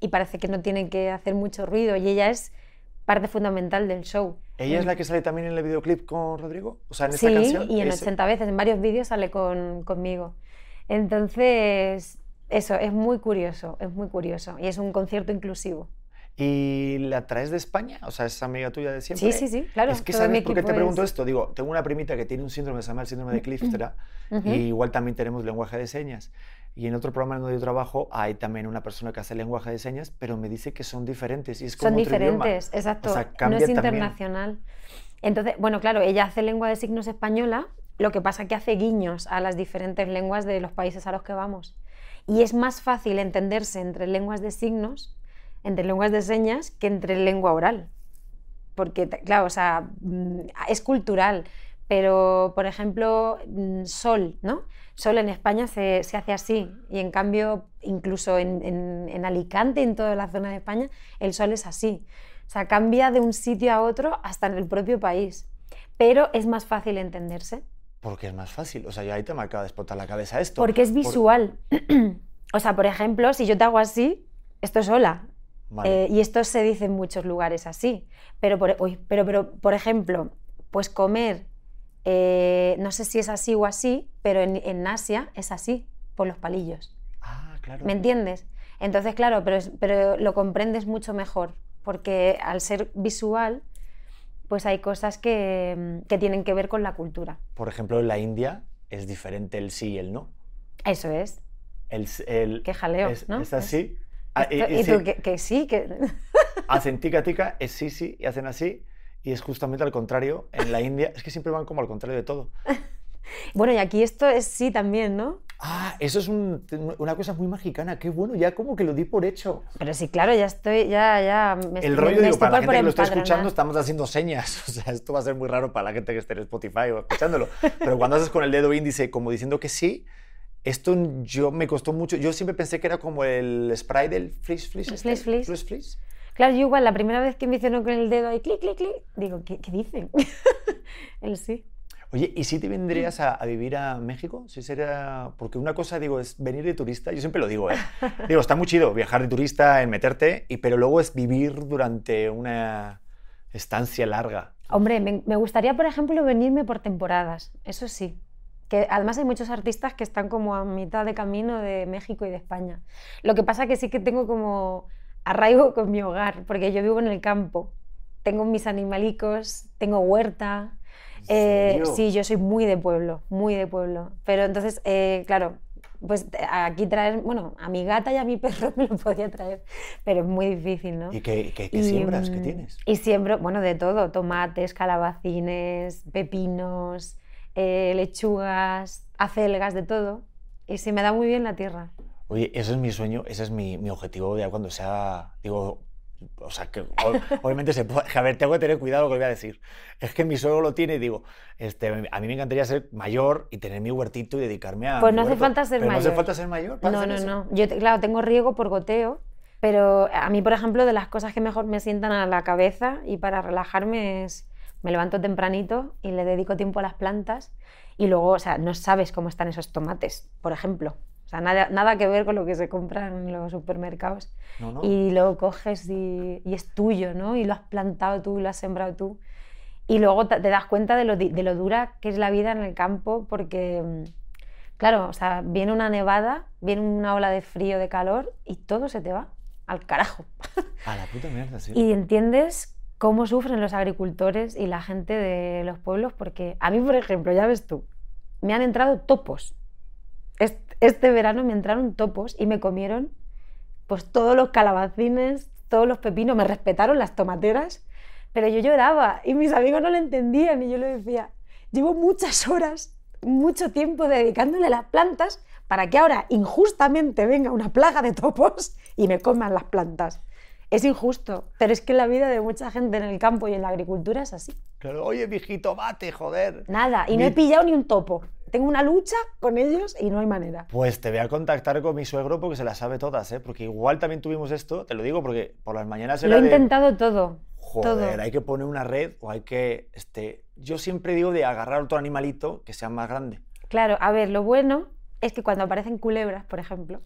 S1: y parece que no tienen que hacer mucho ruido y ella es parte fundamental del show.
S2: ¿Ella es la que sale también en el videoclip con Rodrigo? O sea, en esta
S1: Sí,
S2: canción.
S1: y en
S2: ese-
S1: 80 veces, en varios vídeos sale con, conmigo. Entonces, eso, es muy curioso, es muy curioso. Y es un concierto inclusivo.
S2: ¿Y la traes de España? O sea, es amiga tuya de siempre.
S1: Sí, sí, sí, claro.
S2: Es que
S1: todo
S2: ¿sabes por qué te pregunto
S1: es-
S2: esto? Digo, tengo una primita que tiene un síndrome, se llama el síndrome de Clifton,
S1: Ujú.
S2: y igual también tenemos lenguaje de señas. Y en otro programa donde yo trabajo hay también una persona que hace lenguaje de señas, pero me dice que son diferentes y es como
S1: Son
S2: otro idioma.
S1: diferentes, exacto.
S2: O sea,
S1: no es
S2: también.
S1: internacional. Entonces, bueno, claro, ella hace lengua de signos española, lo que pasa que hace guiños a las diferentes lenguas de los países a los que vamos. Y es más fácil entenderse entre lenguas de signos, entre lenguas de señas, que entre lengua oral. Porque, claro, o sea, mm, es cultural. Pero, por ejemplo, mm, sol, ¿no? Sol en España se, se hace así. Y en cambio, incluso en, en- en Alicante, en toda la zona de España, el sol es así. O sea, cambia de un sitio a otro hasta en el propio país. Pero es más fácil entenderse.
S2: Porque es más fácil. O sea, yo ahí te me acaba de explotar la cabeza esto.
S1: Porque es
S2: Por-
S1: visual. o sea, por ejemplo, si yo te hago así, esto es hola.
S2: Vale.
S1: Eh, y esto se dice en muchos lugares así. Pero, por, uy, pero, pero, por ejemplo, pues comer, eh, no sé si es así o así, pero en, en Asia es así, por los palillos.
S2: Ah, claro.
S1: ¿Me entiendes? Entonces, claro, pero, pero lo comprendes mucho mejor, porque al ser visual, pues hay cosas que, mm, que tienen que ver con la cultura.
S2: Por ejemplo, en la India es diferente el sí y el no.
S1: Eso es.
S2: El, el-
S1: Qué jaleo,
S2: es,
S1: ¿no?
S2: es así. Ah,
S1: Esto-
S2: y- y
S1: tú que, que sí, que...
S2: Hacen tica tica, es sí, sí, y hacen así. Y es justamente al contrario. En la India, es que siempre van como al contrario de todo.
S1: Bueno, y aquí esto es sí también, ¿no?
S2: Ah, eso es un- una cosa muy mexicana. Qué bueno, ya como que lo di por hecho.
S1: Pero sí, claro, ya estoy, ya, ya me,
S2: El
S1: me-
S2: rollo,
S1: me
S2: digo,
S1: estoy
S2: para la gente que lo está escuchando, estamos haciendo señas. O sea, esto va a ser muy raro para la gente que esté en Spotify o escuchándolo. Pero cuando haces con el dedo índice como diciendo que sí, esto yo me costó mucho. Yo siempre pensé que era como el spray del flis flis.
S1: El
S2: este,
S1: flis flis.
S2: flis flis.
S1: Claro, yo igual, la primera vez que me hicieron con el dedo ahí, clic, clic, clic, digo, ¿qué, qué dicen? el sí.
S2: Oye, ¿y si te vendrías a, a vivir a México? Si sería... Porque una cosa, digo, es venir de turista. Yo siempre lo digo, ¿eh? Digo, está muy chido viajar de turista, en meterte, y, pero luego es vivir durante una estancia larga.
S1: Hombre, me, me gustaría, por ejemplo, venirme por temporadas, eso sí. Que además hay muchos artistas que están como a mitad de camino de México y de España. Lo que pasa que sí que tengo como arraigo con mi hogar, porque yo vivo en el campo. Tengo mis animalicos, tengo huerta.
S2: ¿En
S1: Eh, sí, yo soy muy de pueblo, muy de pueblo. Pero entonces, eh, claro, pues eh, aquí traer, bueno, a mi gata y a mi perro me lo podía traer, pero es muy difícil, ¿no?
S2: ¿Y qué, qué- qué
S1: Y,
S2: siembras? ¿Qué
S1: mm,
S2: tienes?
S1: Y siembro, bueno, de todo, tomates, calabacines, pepinos, eh, lechugas, acelgas, de todo. Y se me da muy bien la tierra.
S2: Oye, ese es mi sueño, ese es mi, mi objetivo ya cuando sea, digo, o sea, que obviamente se puede, a ver, tengo que tener cuidado con lo que voy a decir. Es que mi suegro lo tiene y digo, este, a mí me encantaría ser mayor y tener mi huertito y dedicarme a
S1: Pues no hace
S2: huerto.
S1: falta ser
S2: Pero no hace
S1: mayor.
S2: falta ser mayor para
S1: No,
S2: hacer
S1: no,
S2: eso.
S1: no. Yo, claro, tengo riego por goteo, pero a mí, por ejemplo, de las cosas que mejor me sientan a la cabeza y para relajarme es, me levanto tempranito y le dedico tiempo a las plantas y luego, o sea, no sabes cómo están esos tomates, por ejemplo. O sea, nada, nada que ver con lo que se compra en los supermercados.
S2: No, no.
S1: Y lo coges y, y es tuyo, ¿no? Y lo has plantado tú, lo has sembrado tú. Y luego te, das cuenta de lo, de lo dura que es la vida en el campo porque, mm, claro, o sea, viene una nevada, viene una ola de frío, de calor y todo se te va al carajo.
S2: A la puta mierda, sí.
S1: Y entiendes cómo sufren los agricultores y la gente de los pueblos, porque a mí, por ejemplo, ya ves tú, me han entrado topos. Este, verano me entraron topos y me comieron pues todos los calabacines, todos los pepinos, me respetaron las tomateras, pero yo lloraba y mis amigos no lo entendían y yo le decía, llevo muchas horas, mucho tiempo dedicándole a las plantas para que ahora injustamente venga una plaga de topos y me coman las plantas. Es injusto, pero es que la vida de mucha gente en el campo y en la agricultura es así.
S2: Claro, oye, mijito, mate, joder.
S1: Nada, y no
S2: Mi-
S1: he pillado ni un topo. Tengo una lucha con ellos y no hay manera.
S2: Pues te voy a contactar con mi suegro porque se las sabe todas, ¿eh? Porque igual también tuvimos esto, te lo digo porque por las mañanas
S1: Lo
S2: era
S1: he
S2: de,
S1: intentado todo.
S2: Joder,
S1: todo.
S2: hay que poner una red o hay que, este, yo siempre digo de agarrar otro animalito que sea más grande.
S1: Claro, a ver, lo bueno es que cuando aparecen culebras, por ejemplo,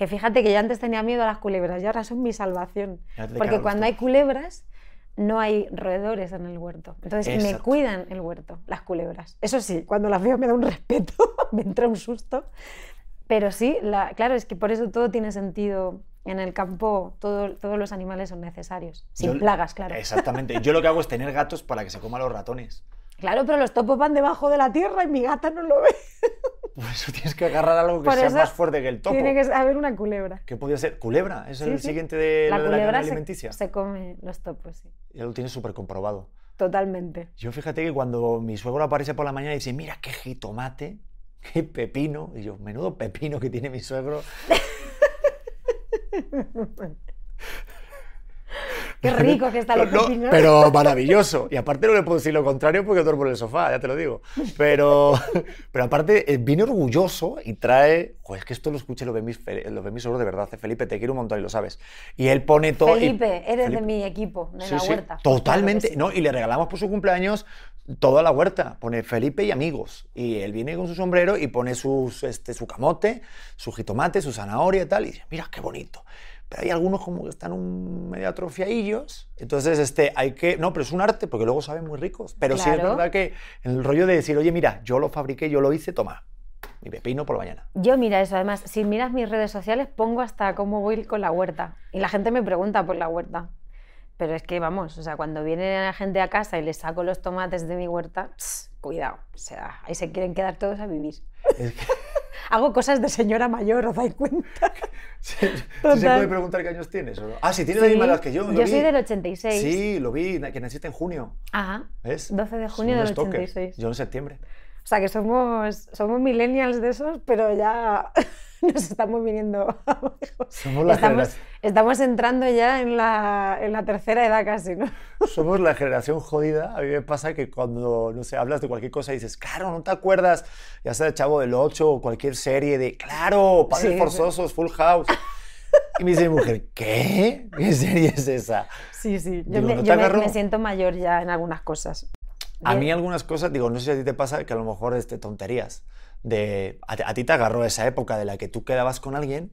S1: que fíjate que yo antes tenía miedo a las culebras y ahora son mi salvación. Porque cuando hay culebras, no hay roedores en el huerto. Entonces me
S2: Exacto.
S1: cuidan el huerto, las culebras. Eso sí, cuando las veo me da un respeto, me entra un susto. Pero sí, la- claro, es que por eso todo tiene sentido. En el campo todo- todos los animales son necesarios, sin
S2: Yo-
S1: plagas, claro.
S2: Exactamente. Yo lo que hago es tener gatos para que se coman los ratones.
S1: Claro, pero los topos van debajo de la tierra y mi gata no lo ve.
S2: Por eso tienes que agarrar algo que
S1: Por
S2: sea más fuerte que el topo.
S1: Tiene que haber una culebra.
S2: ¿Qué podría ser? ¿Culebra? ¿Es
S1: Sí,
S2: el
S1: sí.
S2: siguiente de
S1: La
S2: de la
S1: culebra se,
S2: alimenticia?
S1: se come los topos, sí.
S2: Ya lo tienes súper comprobado.
S1: Totalmente.
S2: Yo fíjate que cuando mi suegro aparece por la mañana y dice, mira qué jitomate, qué pepino, y yo, menudo pepino que tiene mi suegro.
S1: Qué rico que está los
S2: No, pero maravilloso. Y aparte no le puedo decir lo contrario porque duermo en el sofá, ya te lo digo. Pero, pero aparte eh, viene orgulloso y trae... Joder, es que esto lo escuché, lo ve mi, Fe- lo ve mi suegro de verdad. Felipe, te quiero un montón y lo sabes. Y él pone todo... y-
S1: Felipe, eres de mi equipo, de
S2: Sí,
S1: la
S2: sí,
S1: huerta.
S2: Totalmente.
S1: Claro que sí.
S2: ¿no? Y le regalamos por su cumpleaños toda la huerta. Pone Felipe y amigos. Y él viene con su sombrero y pone sus, este, su camote, su jitomate, su zanahoria y tal. Y dice, mira qué bonito. Pero hay algunos como que están un medio atrofiadillos. Entonces, este, hay que... No, pero es un arte porque luego saben muy ricos. Pero sí es
S1: Claro.
S2: verdad que el rollo de decir, oye, mira, yo lo fabriqué, yo lo hice, toma. Mi pepino por la mañana.
S1: Yo mira eso, además, si miras mis redes sociales, pongo hasta cómo voy con la huerta. Y la gente me pregunta por la huerta. Pero es que, vamos, o sea, cuando viene la gente a casa y les saco los tomates de mi huerta, tss, cuidado, o sea, ahí se quieren quedar todos a vivir.
S2: Es que-
S1: Hago cosas de señora mayor, ¿os dais cuenta?
S2: ¿Sí, sí se puede preguntar qué años tienes? o no? Ah, sí, tienes la misma edad que yo.
S1: Yo soy del 86.
S2: Sí, lo vi, que naciste en junio.
S1: Ajá.
S2: ¿Ves?
S1: 12 de junio del
S2: unos toques.
S1: 86.
S2: Yo en septiembre.
S1: O sea, que somos, somos millennials de esos, pero ya nos estamos viniendo abajo.
S2: Somos la,
S1: Estamos,
S2: generación,
S1: estamos entrando ya en la, en la tercera edad casi, ¿no?
S2: somos la generación jodida. A mí me pasa que cuando, no sé, hablas de cualquier cosa y dices, claro, ¿no te acuerdas? Ya sea de Chavo del 8 o cualquier serie de, claro, Padres
S1: Sí, sí.
S2: Forzosos, Full House. Y me dice mi mujer, ¿qué? ¿Qué serie es esa?
S1: Sí, sí. Yo,
S2: Digo,
S1: me,
S2: ¿no
S1: yo me- me siento mayor ya en algunas cosas.
S2: A mí algunas cosas, digo, no sé si a ti te pasa que a lo mejor es de tonterías. De, a, ti- a ti te agarró esa época de la que tú quedabas con alguien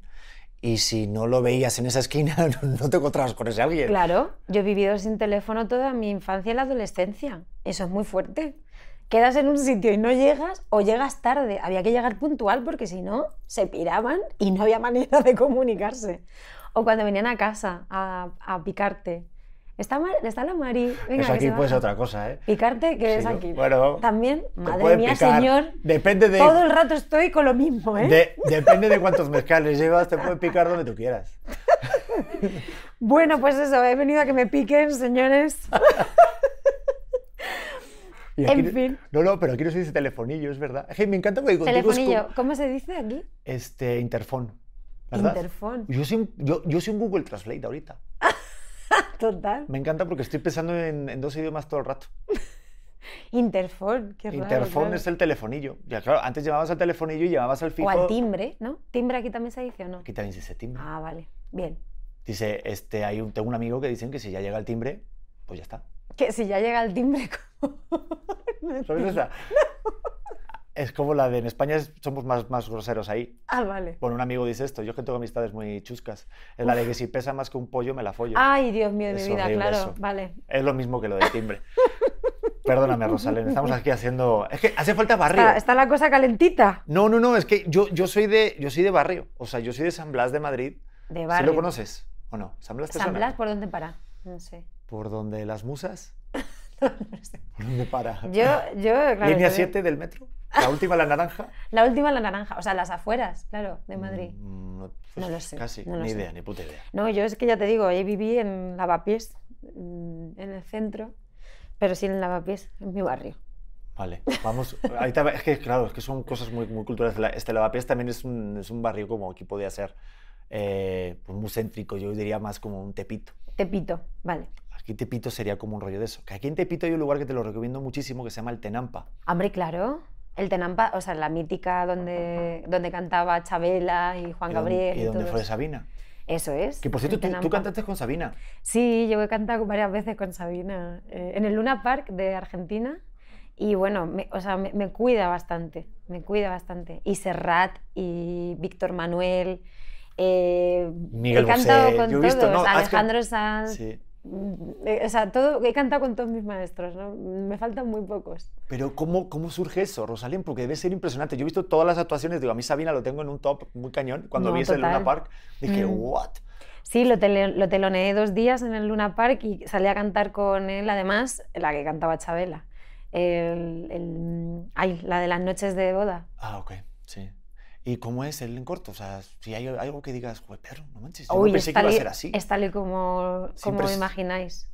S2: y si no lo veías en esa esquina, no, no te encontrabas con ese alguien.
S1: Claro, yo he vivido sin teléfono toda mi infancia y la adolescencia. Eso es muy fuerte. Quedas en un sitio y no llegas o llegas tarde. Había que llegar puntual porque si no, se piraban y no había manera de comunicarse. O cuando venían a casa a, a picarte. ¿Está, Mar- está la Mari? Venga,
S2: Eso aquí puede ser otra cosa, ¿eh?
S1: Picarte, que es
S2: Sí, ¿no?
S1: aquí.
S2: Bueno,
S1: También, madre mía,
S2: picar.
S1: señor.
S2: Depende de,
S1: Todo el rato estoy con lo mismo, ¿eh?
S2: de- depende de cuántos mezcales llevas, te pueden picar donde tú quieras.
S1: Bueno, pues eso, he venido a que me piquen, señores.
S2: Aquí
S1: En fin.
S2: No, no, pero aquí no se dice telefonillo, es verdad. Es que me encanta porque contigo es
S1: Telefonillo,
S2: como-
S1: ¿cómo se dice aquí?
S2: este, interfón. ¿verdad?
S1: Interfón.
S2: Yo soy, yo, yo soy un Google Translate ahorita.
S1: Total.
S2: Me encanta porque estoy pensando en, en dos idiomas todo el rato.
S1: Interfón, qué raro.
S2: Interfón
S1: claro.
S2: es el telefonillo. Ya, claro, antes llamabas al telefonillo y llamabas al fijo.
S1: O al timbre, ¿no? ¿Timbre aquí también se dice o no?
S2: Aquí también se dice timbre.
S1: Ah, vale. Bien.
S2: Dice, este, hay un, tengo un amigo que dicen que si ya llega el timbre, pues ya está.
S1: Que si ya llega el timbre, ¿cómo?
S2: ¿Sabes esa? Es como la de en España es- somos más, más groseros ahí.
S1: Ah, vale.
S2: Bueno, un amigo dice esto, yo que tengo amistades muy chuscas. Es la de que si pesa más que un pollo me la follo.
S1: Ay, Dios mío de mi vida, claro.
S2: eso.
S1: Vale.
S2: Es lo mismo que lo del timbre. Perdóname, Rosalén, estamos aquí haciendo... Es que hace falta barrio.
S1: Está, está la cosa calentita.
S2: No, no, no, es que yo, yo, soy de, yo soy de barrio. O sea, yo soy de San Blas de Madrid.
S1: De
S2: ¿Sí
S1: barrio.
S2: lo conoces o no? ¿San Blas te
S1: ¿San? Blas por dónde para? No sé.
S2: ¿Por donde las musas? ¿Por dónde para?
S1: Yo, yo, claro.
S2: ¿Línea
S1: yo-
S2: 7 del metro? ¿La última, la naranja?
S1: La última, la naranja. O sea, las afueras, claro, de Madrid.
S2: Mm, no,
S1: No lo sé,
S2: Casi,
S1: no lo
S2: ni
S1: sé.
S2: idea, ni puta idea.
S1: No, yo es que ya te digo, ahí viví en Lavapiés, mm, en el centro, pero sí en Lavapiés, en mi barrio.
S2: Vale, vamos. Ahorita, es que, claro, es que son cosas muy, muy culturales. Este Lavapiés también es un, es un barrio como aquí podía ser eh, pues muy céntrico, yo diría más como un Tepito.
S1: Tepito, vale.
S2: Aquí Tepito sería como un rollo de eso. Que aquí en Tepito hay un lugar que te lo recomiendo muchísimo que se llama el Tenampa.
S1: Hombre, claro. El Tenampa, o sea, la mítica donde, donde cantaba Chabela y Juan
S2: y
S1: Gabriel.
S2: Y
S1: Y,
S2: donde fue Sabina.
S1: Eso es.
S2: Que por cierto, tú, tú cantaste con Sabina.
S1: Sí, yo he cantado varias veces con Sabina eh, en el Luna Park de Argentina y bueno, me, o sea, me, me cuida bastante, me cuida bastante. Y Serrat y Víctor Manuel, eh,
S2: Miguel
S1: he cantado
S2: Bosé,
S1: con
S2: yo he visto,
S1: todos,
S2: ¿no? Has
S1: Alejandro Sanz,
S2: Sí.
S1: Mm, eh, o sea, todo, he cantado con todos mis maestros, ¿no? me faltan muy pocos.
S2: Pero ¿cómo, ¿cómo surge eso, Rosalén? Porque debe ser impresionante. Yo he visto todas las actuaciones, digo, a mí Sabina lo tengo en un top muy cañón. Cuando
S1: No,
S2: vi ese Luna
S1: total.
S2: Park, dije,
S1: Mm.
S2: ¿what?
S1: Sí, lo, tele- lo teloneé dos días en el Luna Park y salí a cantar con él, además, la que cantaba Chabela. El, el- ay, la de las noches de boda.
S2: Ah, ok, sí. ¿Y cómo es él en corto? O sea, si hay algo que digas, joder, Pedro, no manches, yo no
S1: Uy,
S2: pensé
S1: es
S2: que iba a ser así.
S1: Es tal y como, como
S2: es-
S1: imagináis.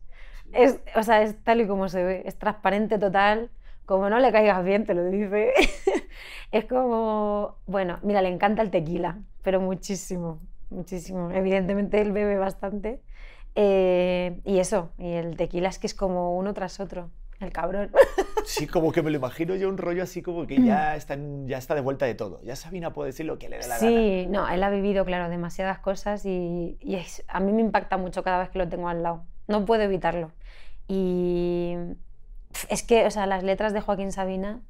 S1: Es, o sea, es tal y como se ve. Es transparente total. Como no le caigas bien, te lo dice. es como, bueno, mira, le encanta el tequila, pero muchísimo, muchísimo. Evidentemente él bebe bastante. Eh, y eso, y el tequila es que es como uno tras otro, el cabrón.
S2: Sí, como que me lo imagino yo un rollo así como que ya está, en- ya está de vuelta de todo. Ya Sabina puede decir lo que le dé la gana.
S1: Sí, no, él ha vivido, claro, demasiadas cosas y, y es- a mí me impacta mucho cada vez que lo tengo al lado. No puedo evitarlo. Y es que, o sea, las letras de Joaquín Sabina,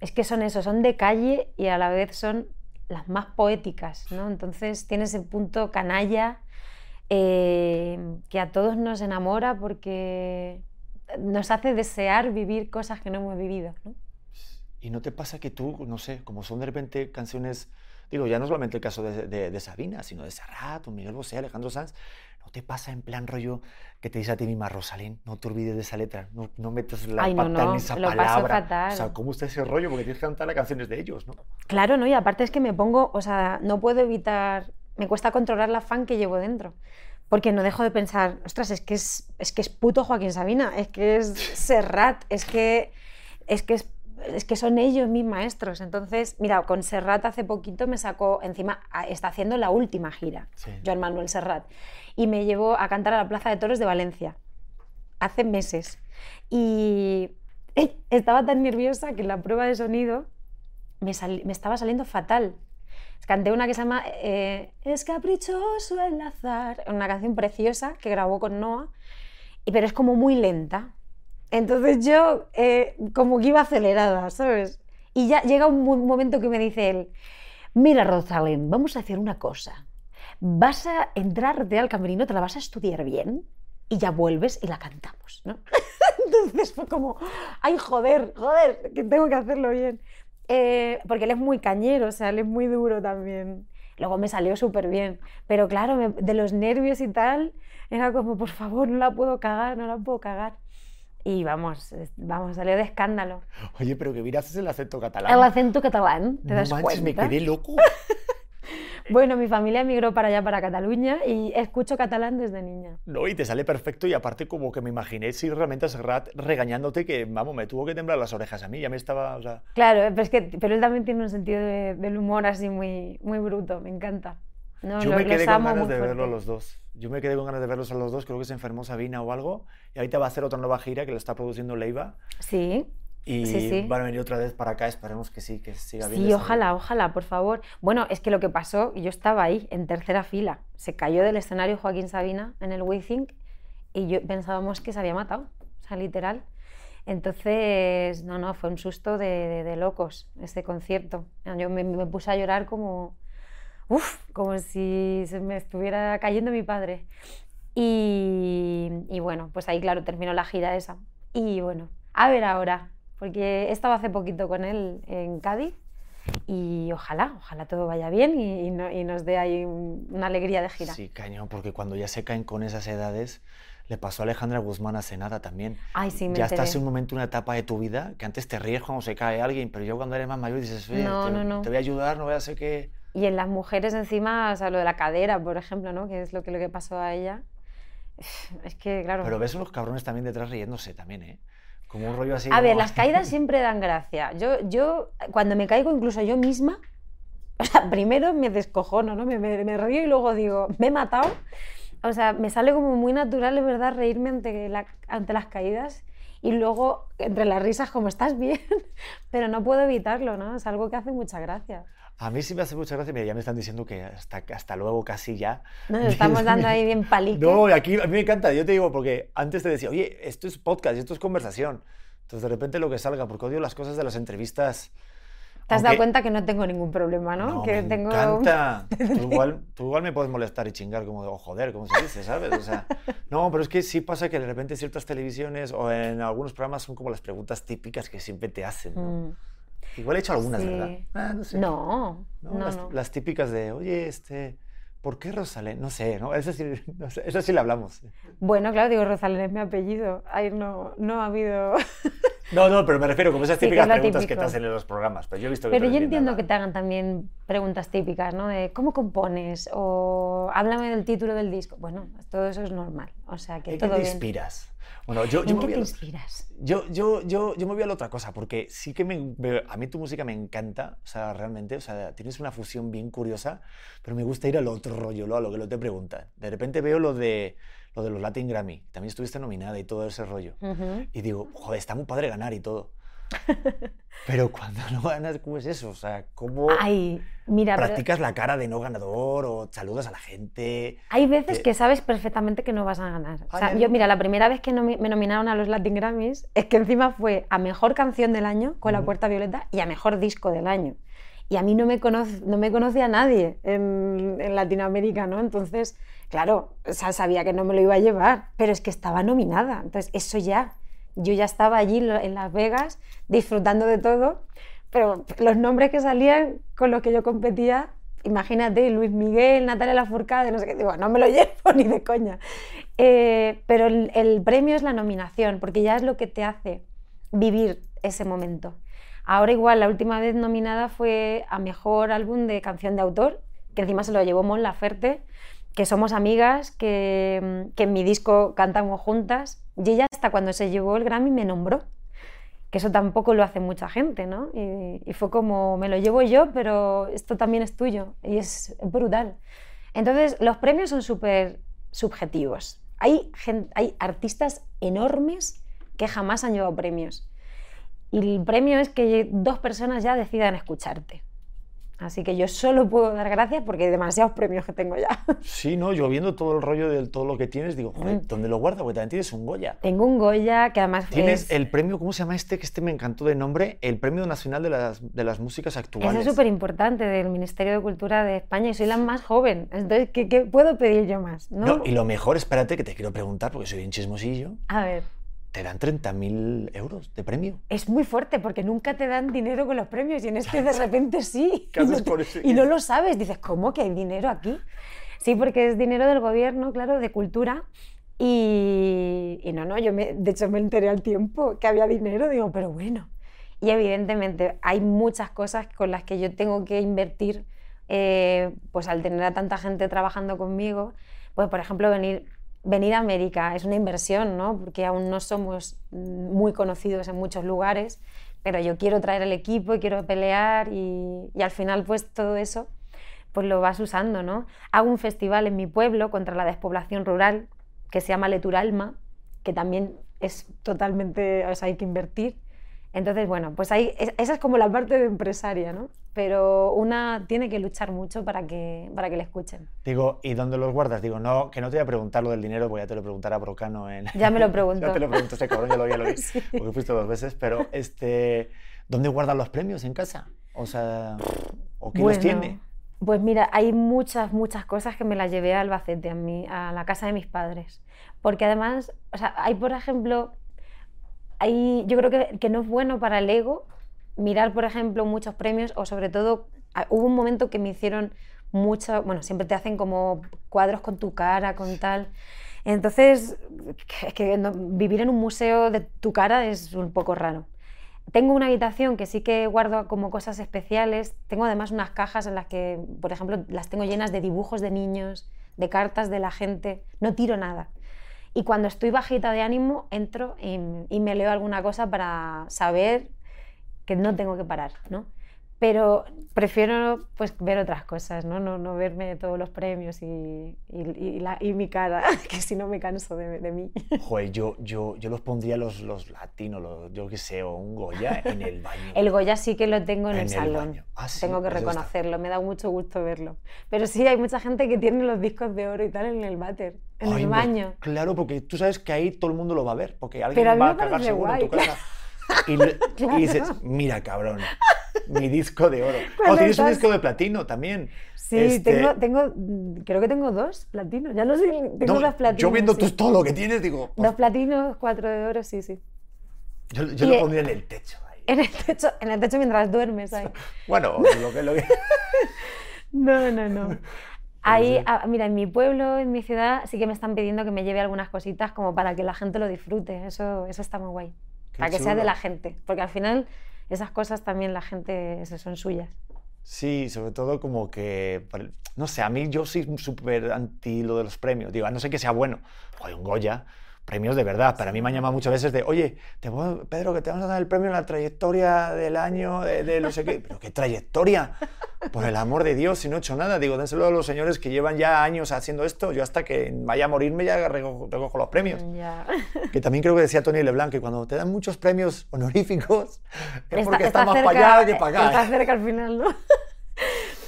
S1: es que son eso, son de calle y a la vez son las más poéticas, ¿no? Entonces tiene ese punto canalla eh, que a todos nos enamora porque nos hace desear vivir cosas que no hemos vivido, ¿no?
S2: ¿Y no te pasa que tú, no sé, como son de repente canciones, digo, ya no solamente el caso de, de- de Sabina, sino de Serrat, Miguel Bosé, Alejandro Sanz, ¿no te pasa en plan rollo que te dice a ti misma, Rosalén, no te olvides de esa letra, no, no metas la
S1: Ay,
S2: pata
S1: no,
S2: en esa
S1: lo paso
S2: palabra?
S1: fatal.
S2: O sea, ¿cómo está ese rollo? Porque tienes que cantar las canciones de ellos, ¿no?
S1: Claro, ¿no? Y aparte es que me pongo, o sea, no puedo evitar, me cuesta controlar la fan que llevo dentro. Porque no dejo de pensar, ostras, es que es, es que es puto Joaquín Sabina, es que es Serrat, es que, es que es, es que son ellos mis maestros. Entonces, mira, con Serrat hace poquito me sacó, encima está haciendo la última gira,
S2: Sí.
S1: Joan Manuel Serrat, y me llevó a cantar a la Plaza de Toros de Valencia, hace meses. Y estaba tan nerviosa que en la prueba de sonido me, sal- me estaba saliendo fatal. Canté una que se llama eh, Es caprichoso el azar, una canción preciosa que grabó con Noah, pero es como muy lenta. Entonces yo eh, como que iba acelerada, ¿sabes? Y ya llega un mo- momento que me dice él, mira Rosalén, vamos a hacer una cosa. Vas a entrarte al camerino, te la vas a estudiar bien y ya vuelves y la cantamos, ¿no? Entonces fue como, ay, joder, joder, que tengo que hacerlo bien. Eh, porque él es muy cañero, o sea, él es muy duro también. Luego me salió súper bien. Pero claro, me- de los nervios y tal, era como, por favor, no la puedo cagar, no la puedo cagar. Y vamos, vamos, salió de escándalo.
S2: Oye, pero que miras el acento catalán.
S1: El acento catalán, ¿te
S2: no
S1: das
S2: manches, me
S1: cuenta?
S2: quedé loco.
S1: Bueno, mi familia emigró para allá, para Cataluña, y escucho catalán desde niña.
S2: No, y te sale perfecto y aparte como que me imaginé si realmente a Serrat regañándote que, vamos, me tuvo que temblar las orejas a mí, ya me estaba, o sea...
S1: Claro, pero, es que, pero él también tiene un sentido de- del humor así muy, muy bruto, me encanta. No,
S2: Yo
S1: lo-
S2: me quedé con ganas de verlos
S1: fuerte.
S2: los dos. Yo me quedé con ganas de verlos a los dos, creo que se enfermó Sabina o algo, y ahorita va a hacer otra nueva gira que lo está produciendo Leiva,
S1: Sí,
S2: y
S1: Sí, sí.
S2: van a venir otra vez para acá, esperemos que sí, que siga bien.
S1: sí, ojalá,
S2: salud.
S1: ojalá, por favor. Bueno, es que lo que pasó, yo estaba ahí, en tercera fila. Se cayó del escenario Joaquín Sabina en el WeThink y yo pensábamos que se había matado, o sea, literal. Entonces, no, no, fue un susto de, de- de locos este concierto. Yo me, me puse a llorar como, uf, como si se me estuviera cayendo mi padre. Y, y bueno, pues ahí, claro, terminó la gira esa. Y bueno, a ver ahora, porque he estado hace poquito con él en Cádiz y ojalá, ojalá todo vaya bien y, y no- y nos dé ahí un- una alegría de gira.
S2: Sí, cañón, porque cuando ya se caen con esas edades, le pasó a Alejandra Guzmán hace nada también.
S1: Ay, sí, me
S2: ya
S1: enteré.
S2: estás en un momento, una etapa de tu vida, que antes te ríes cuando se cae alguien, pero yo cuando eres más mayor dices, "Oye,
S1: No,
S2: te,
S1: no, no.
S2: te voy a ayudar, no voy a hacer que...
S1: Y en las mujeres encima, o sea, lo de la cadera, por ejemplo, ¿no? Que es lo que, lo que pasó a ella. Es que, claro...
S2: Pero ves unos cabrones también detrás riéndose también, ¿eh? Como un rollo así.
S1: A ver,
S2: como-
S1: las caídas siempre dan gracia. Yo, yo, cuando me caigo, incluso yo misma, o sea, primero me descojono, ¿no? Me, me- me río y luego digo, me he matado. O sea, me sale como muy natural, es verdad, reírme ante, la- ante las caídas y luego entre las risas como estás bien, pero no puedo evitarlo, ¿no? Es algo que hace mucha gracia.
S2: A mí sí me hace mucha gracia, mira, ya me están diciendo que hasta, hasta luego casi ya.
S1: Nos estamos dando ahí bien palique.
S2: No, aquí a mí me encanta, yo te digo, porque antes te decía, oye, esto es podcast, esto es conversación. Entonces de repente lo que salga, porque odio las cosas de las entrevistas.
S1: Te has dado
S2: aunque-
S1: cuenta que no tengo ningún problema, ¿no?
S2: No,
S1: que
S2: me
S1: tengo...
S2: encanta. Tú igual, tú igual me puedes molestar y chingar como oh, joder, como se dice, ¿sabes? O sea, no, pero es que sí pasa que de repente ciertas televisiones o en algunos programas son como las preguntas típicas que siempre te hacen, ¿no?
S1: Mm,
S2: Igual he hecho algunas,
S1: sí.
S2: ¿verdad? Ah, no sé.
S1: No,
S2: ¿no?
S1: no,
S2: las,
S1: no.
S2: las típicas de, oye, este, ¿por qué Rosalén? No sé, ¿no? Eso sí, no sé, eso sí le hablamos.
S1: Bueno, claro, digo, Rosalén es mi apellido. Ahí no, no ha habido...
S2: No, no, pero me refiero como esas
S1: Sí, que
S2: típicas
S1: es
S2: preguntas que
S1: típico.
S2: te hacen en los programas. Pero yo he visto que
S1: Pero yo entiendo
S2: dada.
S1: que te hagan también preguntas típicas, ¿no? De cómo compones o háblame del título del disco. Bueno, todo eso es normal. O sea, que
S2: ¿En qué
S1: todo
S2: te
S1: bien.
S2: inspiras? Bueno, yo, yo
S1: ¿En
S2: me
S1: qué te
S2: lo-
S1: inspiras?
S2: Yo, yo, yo, yo me voy a la otra cosa, porque sí que me, a mí tu música me encanta, o sea, realmente, o sea, tienes una fusión bien curiosa, pero me gusta ir al otro rollo, lo- a lo que lo te preguntan. De repente veo lo de, lo de los Latin Grammy, también estuviste nominada y todo ese rollo.
S1: Ujú.
S2: Y digo, joder, está muy padre ganar y todo. Pero cuando no ganas, ¿cómo es eso? O sea, ¿cómo
S1: Ay, mira, pero
S2: practicas la cara de no ganador o saludas a la gente?
S1: hay veces
S2: que-
S1: que sabes perfectamente que no vas a ganar. O sea, yo, mira, la primera vez que nomi- me nominaron a los Latin Grammys es que encima fue a Mejor Canción del Año con La
S2: Ujú.
S1: Puerta Violeta y a Mejor Disco del Año. Y a mí no me, conoce, no me conocía nadie en, Latinoamérica, ¿no? Entonces, claro, sabía que no me lo iba a llevar, pero es que estaba nominada. Entonces, eso ya, yo ya estaba allí en Las Vegas disfrutando de todo, pero los nombres que salían con los que yo competía, imagínate, Luis Miguel, Natalia Lafourcade, no sé qué, digo, no me lo llevo ni de coña. Eh, pero el, el premio es la nominación, porque ya es lo que te hace vivir ese momento. Ahora igual, la última vez nominada fue a Mejor Álbum de Canción de Autor, que encima se lo llevó Mon Laferte, que somos amigas, que, que en mi disco cantamos juntas, y ella hasta cuando se llevó el Grammy me nombró, que eso tampoco lo hace mucha gente, ¿no? Y, fue como, me lo llevo yo, pero esto también es tuyo, y es brutal. Entonces, los premios son súper subjetivos. Hay, hay artistas enormes que jamás han llevado premios. Y el premio es que dos personas ya decidan escucharte. Así que yo solo puedo dar gracias porque hay demasiados premios que tengo ya.
S2: Sí, no, yo viendo todo el rollo de todo lo que tienes, digo, joder,
S1: Mm.
S2: ¿dónde lo guardas? Porque también tienes un Goya.
S1: Tengo un Goya que además
S2: Tienes
S1: es,
S2: el premio, ¿cómo se llama este? Que este me encantó de nombre, el Premio Nacional de las, de las Músicas
S1: eso
S2: Actuales.
S1: es súper importante del Ministerio de Cultura de España y soy la más joven. Entonces, ¿qué, qué puedo pedir yo más? ¿no?
S2: No, y lo mejor, espérate, que te quiero preguntar, porque soy bien chismosillo,
S1: A ver,
S2: te dan 30.000 euros de premio.
S1: es muy fuerte porque nunca te dan dinero con los premios y en este de repente sí.
S2: ¿Qué haces con ese
S1: Y no lo sabes. Dices, ¿cómo que hay dinero aquí? Sí, porque es dinero del gobierno, claro, de cultura. Y, y no, no, yo me, de hecho me enteré al tiempo que había dinero, digo, pero bueno. Y evidentemente hay muchas cosas con las que yo tengo que invertir, eh, pues al tener a tanta gente trabajando conmigo, pues por ejemplo venir, venir a América es una inversión, ¿no? Porque aún no somos muy conocidos en muchos lugares, pero yo quiero traer el equipo y quiero pelear y, y al final pues todo eso pues lo vas usando, ¿no? Hago un festival en mi pueblo contra la despoblación rural que se llama Leturalma, que también es totalmente, o sea, hay que invertir. Entonces, bueno, pues ahí, es- esa es como la parte de empresaria, ¿no? Pero una tiene que luchar mucho para que, para que le escuchen.
S2: Digo, ¿y dónde los guardas? Digo, no, que no te voy a preguntar lo del dinero, porque ya te lo preguntará Brocano en...
S1: Ya me lo preguntó.
S2: ya te lo preguntó ese cabrón, ya lo, ya lo vi,
S1: Sí.
S2: porque fuiste dos veces, pero este, ¿dónde guardan los premios? ¿En casa? O sea, ¿o quién los tiene?
S1: Pues mira, hay muchas, muchas cosas que me las llevé a Albacete, a, mi, a la casa de mis padres. Porque además, o sea, hay, por ejemplo, hay, yo creo que, que no es bueno para el ego mirar, por ejemplo, muchos premios o sobre todo, hubo un momento que me hicieron mucho, bueno, siempre te hacen como cuadros con tu cara, con tal. Entonces, es que vivir en un museo de tu cara es un poco raro. Tengo una habitación que sí que guardo como cosas especiales. Tengo además unas cajas en las que, por ejemplo, las tengo llenas de dibujos de niños, de cartas de la gente. No tiro nada. Y cuando estoy bajita de ánimo, entro y me leo alguna cosa para saber que no tengo que parar, ¿no? Pero prefiero pues ver otras cosas, ¿no? No, no verme todos los premios y, y- y la- y mi cara, que si no me canso de, de mí.
S2: Joder, yo, yo, yo los pondría los, los latinos, los, yo qué sé, o un Goya en el baño.
S1: El Goya sí que lo tengo en,
S2: En
S1: el
S2: el
S1: salón.
S2: Ah, sí,
S1: tengo que
S2: está.
S1: reconocerlo, me da mucho gusto verlo. Pero sí, hay mucha gente que tiene los discos de oro y tal en el váter, en
S2: Ay,
S1: el baño.
S2: Claro, porque tú sabes que ahí todo el mundo lo va a ver, porque alguien
S1: Pero a mí
S2: va
S1: me
S2: a cagar seguro en tu casa. Y, le- y
S1: Claro.
S2: dices, mira, cabrón, mi disco de oro. O tienes un disco de platino también.
S1: Sí,
S2: Este,
S1: tengo, tengo, creo que tengo dos platinos, ya no sé, tengo
S2: no,
S1: dos platinos.
S2: yo viendo
S1: sí.
S2: tú todo lo que tienes, digo, pues,
S1: Dos platinos, cuatro de oro, sí, sí.
S2: yo, yo lo pondría en el techo. ahí.
S1: En el techo, en el techo mientras duermes ahí.
S2: Bueno, lo que, lo que...
S1: No, no, no. Ahí, ah, mira, en mi pueblo, en mi ciudad, sí que me están pidiendo que me lleve algunas cositas como para que la gente lo disfrute. Eso, eso está muy guay.
S2: Qué
S1: para que sea de la gente. Porque al final esas cosas también la gente eso, son suyas.
S2: Sí, sobre todo como que, no sé, a mí yo soy súper anti lo de los premios. Digo, a no sé que sea bueno. Joder, un Goya, premios de verdad. Para mí me han llamado muchas veces de, oye, te voy- Pedro, que te vamos a dar el premio en la trayectoria del año de, de no sé qué. ¿Pero qué trayectoria? Por el amor de Dios, si no he hecho nada. Digo, dénselo a los señores que llevan ya años haciendo esto. Yo hasta que vaya a morirme ya recojo, recojo los premios.
S1: Ya.
S2: Que también creo que decía Tony Leblanc que cuando te dan muchos premios honoríficos es porque está, más
S1: cerca-
S2: para allá que para acá.
S1: Está cerca al final, ¿no?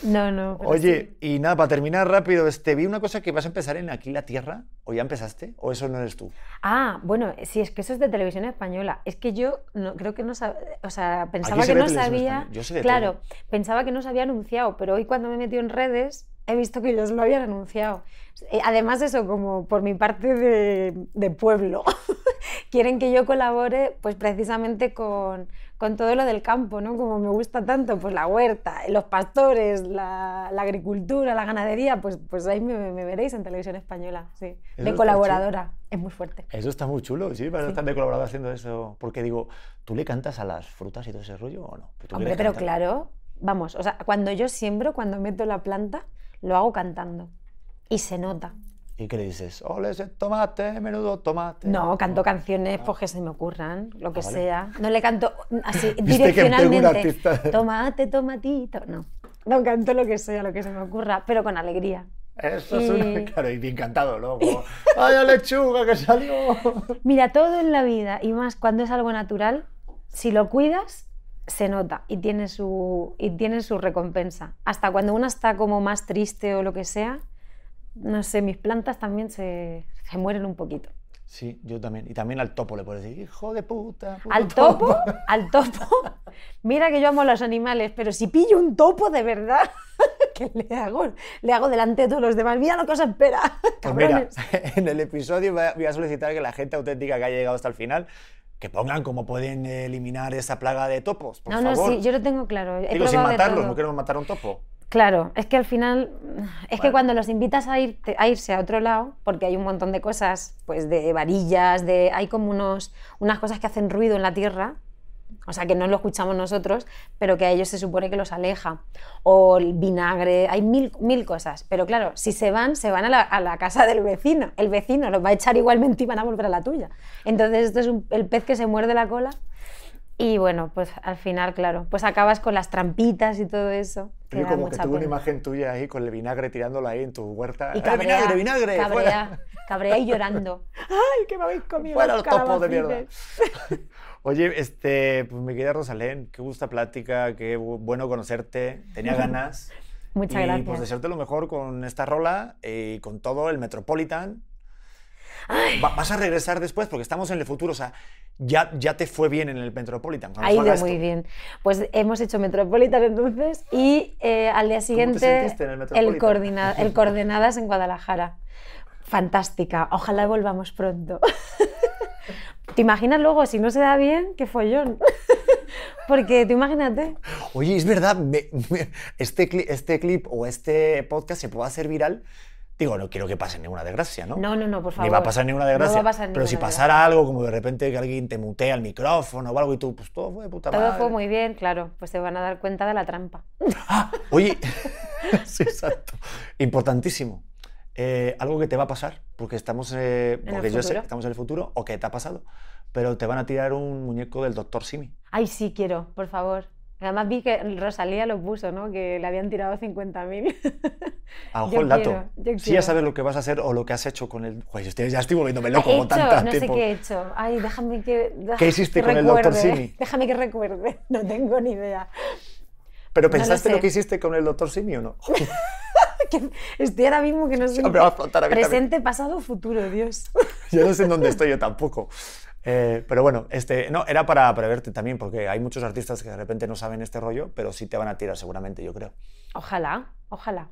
S1: No, no.
S2: Oye,
S1: sí.
S2: y nada, para terminar rápido, este, vi una cosa que vas a empezar en Aquí la Tierra, ¿o ya empezaste? ¿O eso no eres tú?
S1: Ah, bueno, sí, es que eso es de televisión española. Es que yo no, creo que no sabía, o sea, pensaba que no sabía.
S2: Yo sé de
S1: claro,
S2: todo.
S1: pensaba que no se había anunciado, pero hoy cuando me metido en redes he visto que ellos lo habían anunciado. Eh, Además, eso, como por mi parte de, de pueblo, quieren que yo colabore, pues precisamente con, con todo lo del campo, ¿no? Como me gusta tanto, pues la huerta, los pastores, la, la agricultura, la ganadería, pues, pues ahí me, me veréis en televisión española, sí. De colaboradora, es muy fuerte.
S2: Eso está muy chulo, sí, vas a estar de colaborador haciendo eso. Porque digo, ¿tú le cantas a las frutas y todo ese rollo o no? ¿Tú
S1: Hombre, pero claro, vamos, o sea, cuando yo siembro, cuando meto la planta, lo hago cantando. Y se nota.
S2: ¿Y qué le dices? Ole ese tomate, menudo tomate.
S1: No, canto canciones pues que se me ocurran, lo que
S2: Ah, vale.
S1: sea. No le canto así direccionalmente. Tomate, tomatito. No. No canto lo que sea, lo que se me ocurra, pero con alegría.
S2: Eso es una... Claro, y bien cantado, ¿no? Como, ¡Ay, la lechuga que salió!
S1: Mira, todo en la vida, y más cuando es algo natural, si lo cuidas, se nota y tiene su, y tiene su recompensa. Hasta cuando una está como más triste o lo que sea, no sé, mis plantas también se, se mueren un poquito.
S2: Sí, yo también. Y también al topo le puedes decir, hijo de puta.
S1: Al topo, al topo, mira que yo amo a los animales, pero si pillo un topo de verdad, ¿qué le hago? Le hago delante de todos los demás, mira lo que os espera,
S2: Pues mira, en el episodio voy a- solicitar que la gente auténtica que haya llegado hasta el final, que pongan cómo pueden eliminar esa plaga de topos, por
S1: No, no,
S2: favor.
S1: sí, yo lo tengo claro. He
S2: Digo, sin matarlos, no queremos matar a un topo.
S1: Claro, es que al final, es que cuando los invitas a, irse a otro lado, porque hay un montón de cosas, pues de varillas, de, hay como unos, unas cosas que hacen ruido en la tierra, o sea que no lo escuchamos nosotros, pero que a ellos se supone que los aleja. O el vinagre, hay mil, mil cosas. Pero claro, si se van, se van a la, a la casa del vecino. El vecino los va a echar igualmente y van a volver a la tuya. Entonces esto es un- el pez que se muerde la cola. Y bueno, pues al final, claro, pues acabas con las trampitas y todo eso. Da
S2: como que tuve una
S1: pena.
S2: imagen tuya ahí con el vinagre tirándolo ahí en tu huerta.
S1: Y
S2: ¡Eh,
S1: cabrea,
S2: vinagre, vinagre! fuera!
S1: cabrea, cabrea y llorando. ¡Ay, que me habéis comido
S2: Fuera
S1: los
S2: topos de mierda. Oye, este, pues mi querida Rosalén, qué gusta plática, qué bu- bueno conocerte, tenía ganas.
S1: Muchas
S2: y
S1: gracias.
S2: pues desearte lo mejor con esta rola y con todo el Metropolitan. Va- vas a regresar después porque estamos en el futuro, o sea, ya, ya te fue bien en el Metropolitan.
S1: Ha ido
S2: esto.
S1: muy bien. Pues hemos hecho Metropolitan entonces y eh, al día siguiente
S2: el Metropolitan?
S1: coordina- el Coordenadas en Guadalajara. Fantástica. Ojalá volvamos pronto. ¿Te imaginas luego, si no se da bien, qué follón? Porque tú imagínate.
S2: Oye, es verdad, me- me- este, cli- este clip o este podcast se puede hacer viral. Digo, no quiero que pase ninguna desgracia, ¿no?
S1: No, no, no, por favor.
S2: Ni va a pasar ninguna
S1: No
S2: desgracia.
S1: va a pasar
S2: pero si pasara algo, como de repente que alguien te mutea el micrófono o algo y tú, pues todo fue de puta
S1: Todo
S2: madre.
S1: fue muy bien, claro. Pues se van a dar cuenta de la trampa.
S2: Ah, oye, sí, exacto. Importantísimo. Eh, algo que te va a pasar, porque estamos, eh, porque yo sé que estamos en el futuro, o que te ha pasado, pero te van a tirar un muñeco del Doctor Simi.
S1: Ay, sí, quiero, por favor. Además vi que Rosalía lo puso, ¿no? Que le habían tirado 50.000.
S2: A ojo
S1: Yo
S2: el dato. Si ya sabes lo que vas a hacer o lo que has hecho con el... Joder, ya estoy volviéndome loco
S1: He
S2: con tanta
S1: no sé
S2: tiempo.
S1: qué he hecho. Ay, déjame que.
S2: ¿Qué hiciste
S1: que
S2: con el Dr.
S1: recuerde.
S2: Simi?
S1: Déjame que recuerde. No tengo ni idea.
S2: ¿Pero
S1: no lo
S2: pensaste lo,
S1: sé.
S2: que hiciste con el Doctor Simi o no?
S1: Que Estoy ahora mismo que no sé. Presente, pasado, futuro, Dios.
S2: yo no sé en dónde estoy yo tampoco. Eh, pero bueno, este, no, era para preverte también, porque hay muchos artistas que de repente no saben este rollo, pero sí te van a tirar seguramente, yo creo.
S1: Ojalá, ojalá.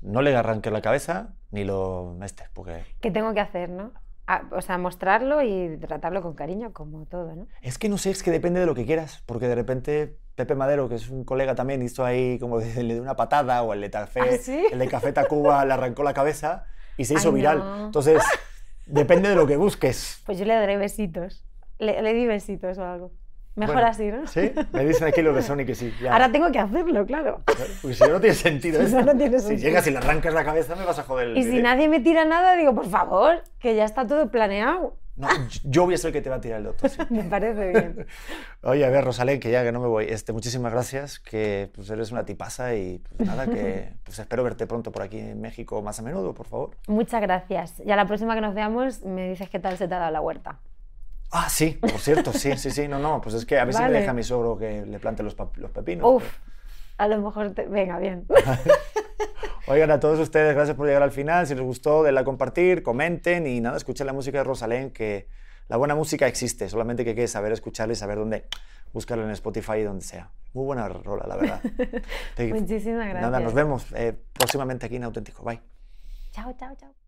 S2: No le arranques la cabeza ni lo estés, porque
S1: ¿Qué tengo que hacer, no? Ah, o sea, mostrarlo y tratarlo con cariño, como todo, ¿no?
S2: es que no sé, es que depende de lo que quieras, porque de repente Pepe Madero, que es un colega también, hizo ahí como de- le dio una patada, o el de Café,
S1: ¿Ah, sí?
S2: el de Café Tacuba le arrancó la cabeza y se hizo
S1: Ay,
S2: viral.
S1: no.
S2: Entonces, depende de lo que busques.
S1: Pues yo le daré besitos. Le, le di besitos o algo. Mejor
S2: Bueno,
S1: así, ¿no?
S2: ¿Sí? Me dicen aquí los de Sony que sí. ya.
S1: Ahora tengo que hacerlo, claro.
S2: Porque si no, tiene sentido
S1: Si
S2: esto.
S1: no, tiene
S2: Si
S1: sentido.
S2: llegas y le arrancas la cabeza, me vas a joder el
S1: Y si nadie me tira nada, digo, por favor, que ya está todo planeado.
S2: No, yo voy a ser el que te va a tirar el doctor. sí.
S1: Me parece bien.
S2: Oye, a ver, Rosalén, que ya que no me voy. Este, muchísimas gracias, que pues, eres una tipaza y pues nada, que pues, espero verte pronto por aquí en México más a menudo, por favor.
S1: Muchas gracias. Y a la próxima que nos veamos me dices qué tal se te ha dado la huerta.
S2: Ah, sí, por cierto, sí, sí, sí, no, no, pues es que a si
S1: Vale.
S2: me deja mi suegro que le plante los, los pepinos.
S1: Uf, a lo mejor... te- Venga, bien.
S2: Oigan, a todos ustedes, gracias por llegar al final. Si les gustó, denle a compartir, comenten y nada, escuchen la música de Rosalén, que la buena música existe, solamente que hay que saber escucharla y saber dónde buscarla en Spotify y donde sea. Muy buena rola, la verdad. Te-
S1: Muchísimas gracias.
S2: Nada, nos vemos eh, próximamente aquí en Auténtico. Bye.
S1: Chao, chao, chao.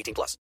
S4: 18 plus.